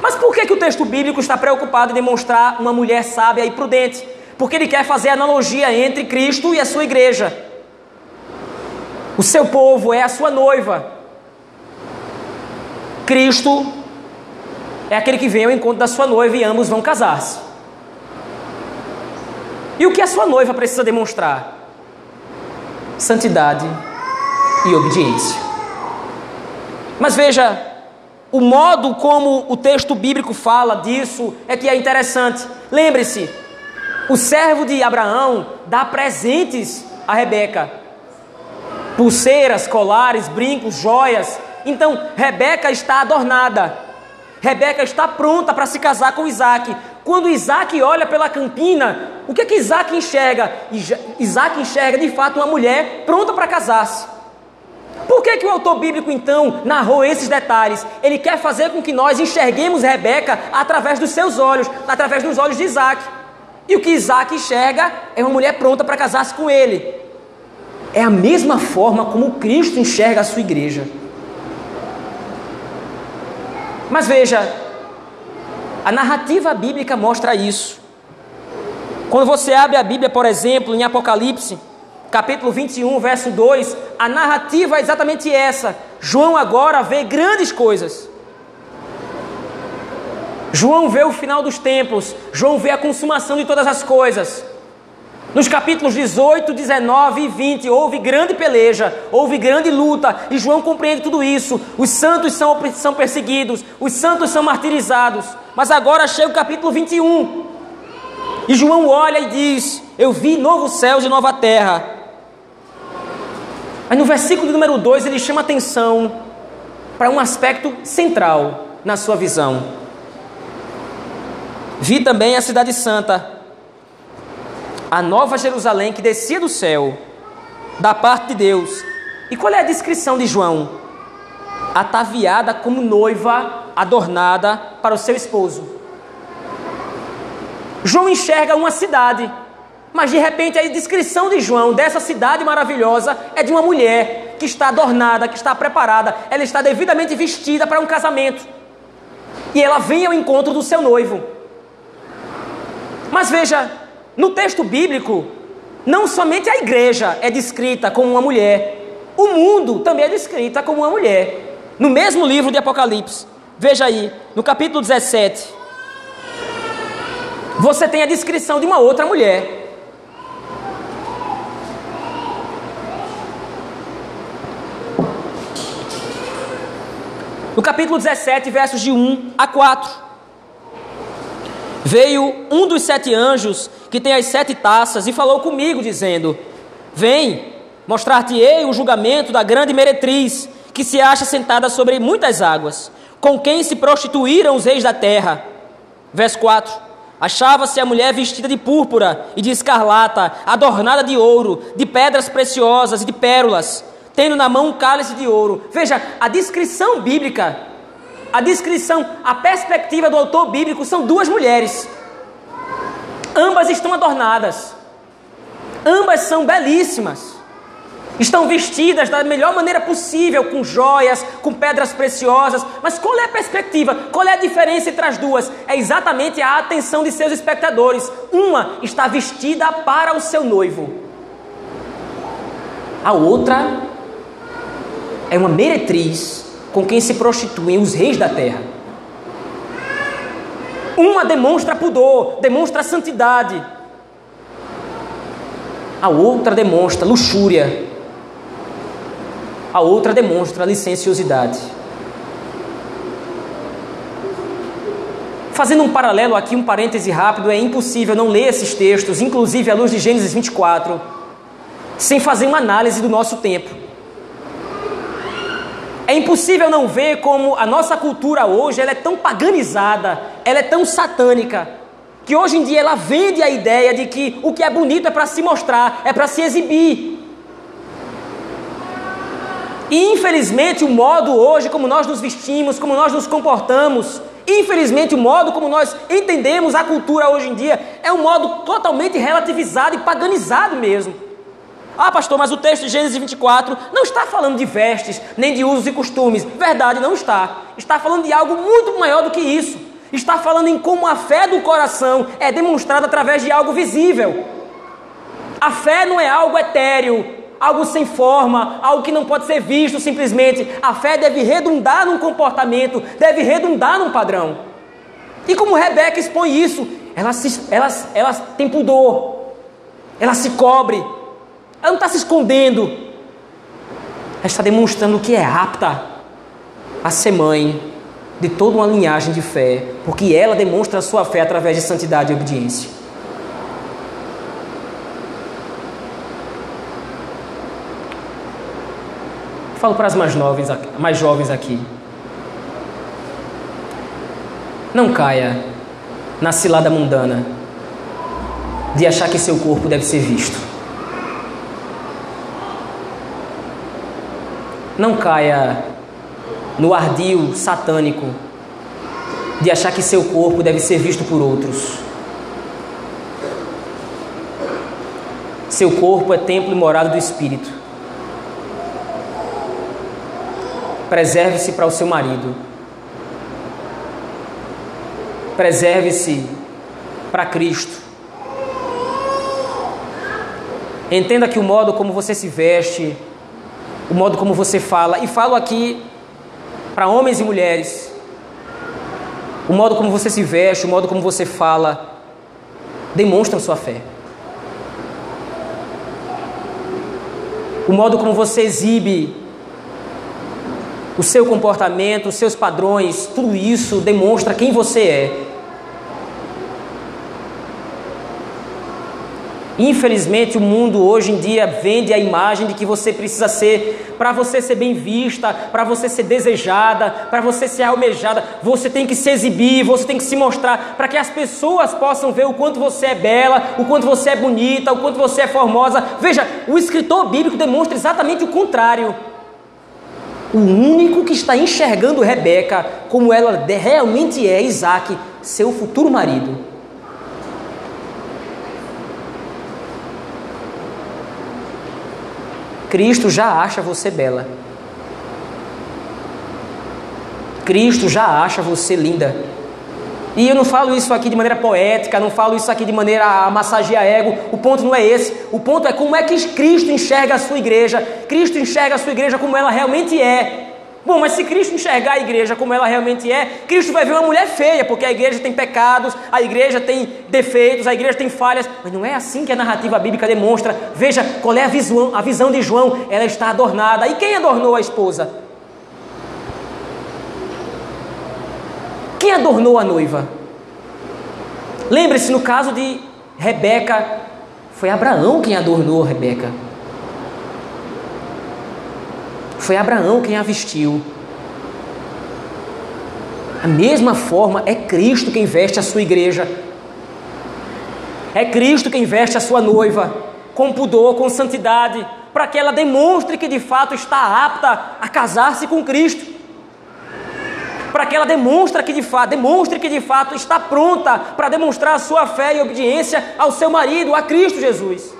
Mas por que, que o texto bíblico está preocupado em demonstrar uma mulher sábia e prudente? Porque ele quer fazer analogia entre Cristo e a sua igreja. O seu povo é a sua noiva. Cristo é aquele que vem ao encontro da sua noiva e ambos vão casar-se. E o que a sua noiva precisa demonstrar? Santidade e obediência. Mas veja, o modo como o texto bíblico fala disso é que é interessante. Lembre-se, o servo de Abraão dá presentes a Rebeca pulseiras, colares, brincos, joias. Então, Rebeca está adornada. Rebeca está pronta para se casar com Isaac. Quando Isaac olha pela campina, o que é que Isaac enxerga? Isaac enxerga de fato uma mulher pronta para casar-se. Por que, que o autor bíblico então narrou esses detalhes? Ele quer fazer com que nós enxerguemos Rebeca através dos seus olhos, através dos olhos de Isaac. E o que Isaac enxerga é uma mulher pronta para casar-se com ele. É a mesma forma como Cristo enxerga a sua igreja. Mas veja, a narrativa bíblica mostra isso. Quando você abre a Bíblia, por exemplo, em Apocalipse, capítulo 21, verso 2, a narrativa é exatamente essa. João agora vê grandes coisas. João vê o final dos tempos, João vê a consumação de todas as coisas. Nos capítulos 18, 19 e 20 houve grande peleja, houve grande luta, e João compreende tudo isso. Os santos são, são perseguidos, os santos são martirizados. Mas agora chega o capítulo 21, e João olha e diz: Eu vi novos céus e nova terra. Mas no versículo número 2 ele chama atenção para um aspecto central na sua visão. Vi também a Cidade Santa a nova Jerusalém que descia do céu, da parte de Deus. E qual é a descrição de João? Ataviada como noiva adornada para o seu esposo. João enxerga uma cidade, mas de repente a descrição de João dessa cidade maravilhosa é de uma mulher que está adornada, que está preparada, ela está devidamente vestida para um casamento. E ela vem ao encontro do seu noivo. Mas veja, no texto bíblico, não somente a igreja é descrita como uma mulher, o mundo também é descrita como uma mulher. No mesmo livro de Apocalipse, veja aí, no capítulo 17, você tem a descrição de uma outra mulher. No capítulo 17, versos de 1 a 4 veio um dos sete anjos que tem as sete taças e falou comigo, dizendo: Vem, mostrar-te-ei o julgamento da grande meretriz que se acha sentada sobre muitas águas, com quem se prostituíram os reis da terra. Verso 4: achava-se a mulher vestida de púrpura e de escarlata, adornada de ouro, de pedras preciosas e de pérolas, tendo na mão um cálice de ouro. Veja, a descrição bíblica, a descrição, a perspectiva do autor bíblico são duas mulheres. Ambas estão adornadas. Ambas são belíssimas. Estão vestidas da melhor maneira possível, com joias, com pedras preciosas. Mas qual é a perspectiva? Qual é a diferença entre as duas? É exatamente a atenção de seus espectadores. Uma está vestida para o seu noivo, a outra é uma meretriz com quem se prostituem os reis da terra. Uma demonstra pudor, demonstra santidade. A outra demonstra luxúria, a outra demonstra licenciosidade. Fazendo um paralelo aqui, um parêntese rápido, é impossível não ler esses textos, inclusive à luz de Gênesis 24, sem fazer uma análise do nosso tempo. É impossível não ver como a nossa cultura hoje ela é tão paganizada, ela é tão satânica, que hoje em dia ela vende a ideia de que o que é bonito é para se mostrar, é para se exibir. E infelizmente o modo hoje, como nós nos vestimos, como nós nos comportamos, infelizmente o modo como nós entendemos a cultura hoje em dia é um modo totalmente relativizado e paganizado mesmo. Ah, pastor, mas o texto de Gênesis 24 não está falando de vestes, nem de usos e costumes. Verdade, não está. Está falando de algo muito maior do que isso. Está falando em como a fé do coração é demonstrada através de algo visível. A fé não é algo etéreo, algo sem forma, algo que não pode ser visto simplesmente. A fé deve redundar num comportamento, deve redundar num padrão. E como Rebeca expõe isso, ela, se, ela, ela tem pudor, ela se cobre, ela não está se escondendo, ela está demonstrando que é apta a ser mãe de toda uma linhagem de fé, porque ela demonstra a sua fé através de santidade e obediência. Falo para as mais, novas, mais jovens aqui. Não caia na cilada mundana de achar que seu corpo deve ser visto. Não caia no ardil satânico de achar que seu corpo deve ser visto por outros. Seu corpo é templo e morada do Espírito. Preserve-se para o seu marido. Preserve-se para Cristo. Entenda que o modo como você se veste, o modo como você fala, e falo aqui para homens e mulheres, o modo como você se veste, o modo como você fala, demonstram sua fé. O modo como você exibe o seu comportamento, os seus padrões, tudo isso demonstra quem você é. Infelizmente, o mundo hoje em dia vende a imagem de que você precisa ser, para você ser bem vista, para você ser desejada, para você ser almejada, você tem que se exibir, você tem que se mostrar, para que as pessoas possam ver o quanto você é bela, o quanto você é bonita, o quanto você é formosa. Veja, o escritor bíblico demonstra exatamente o contrário o único que está enxergando Rebeca como ela realmente é Isaac, seu futuro marido. Cristo já acha você bela. Cristo já acha você linda. E eu não falo isso aqui de maneira poética, não falo isso aqui de maneira a massagear ego. O ponto não é esse. O ponto é como é que Cristo enxerga a sua igreja. Cristo enxerga a sua igreja como ela realmente é. Bom, mas se Cristo enxergar a igreja como ela realmente é, Cristo vai ver uma mulher feia, porque a igreja tem pecados, a igreja tem defeitos, a igreja tem falhas. Mas não é assim que a narrativa bíblica demonstra. Veja qual é a visão, a visão de João. Ela está adornada. E quem adornou a esposa? Quem adornou a noiva? Lembre-se, no caso de Rebeca, foi Abraão quem adornou Rebeca. Foi Abraão quem a vestiu. A mesma forma é Cristo quem veste a sua igreja. É Cristo quem veste a sua noiva com pudor, com santidade, para que ela demonstre que de fato está apta a casar-se com Cristo. Para que ela demonstre que de fato, demonstre que de fato está pronta para demonstrar a sua fé e obediência ao seu marido, a Cristo Jesus.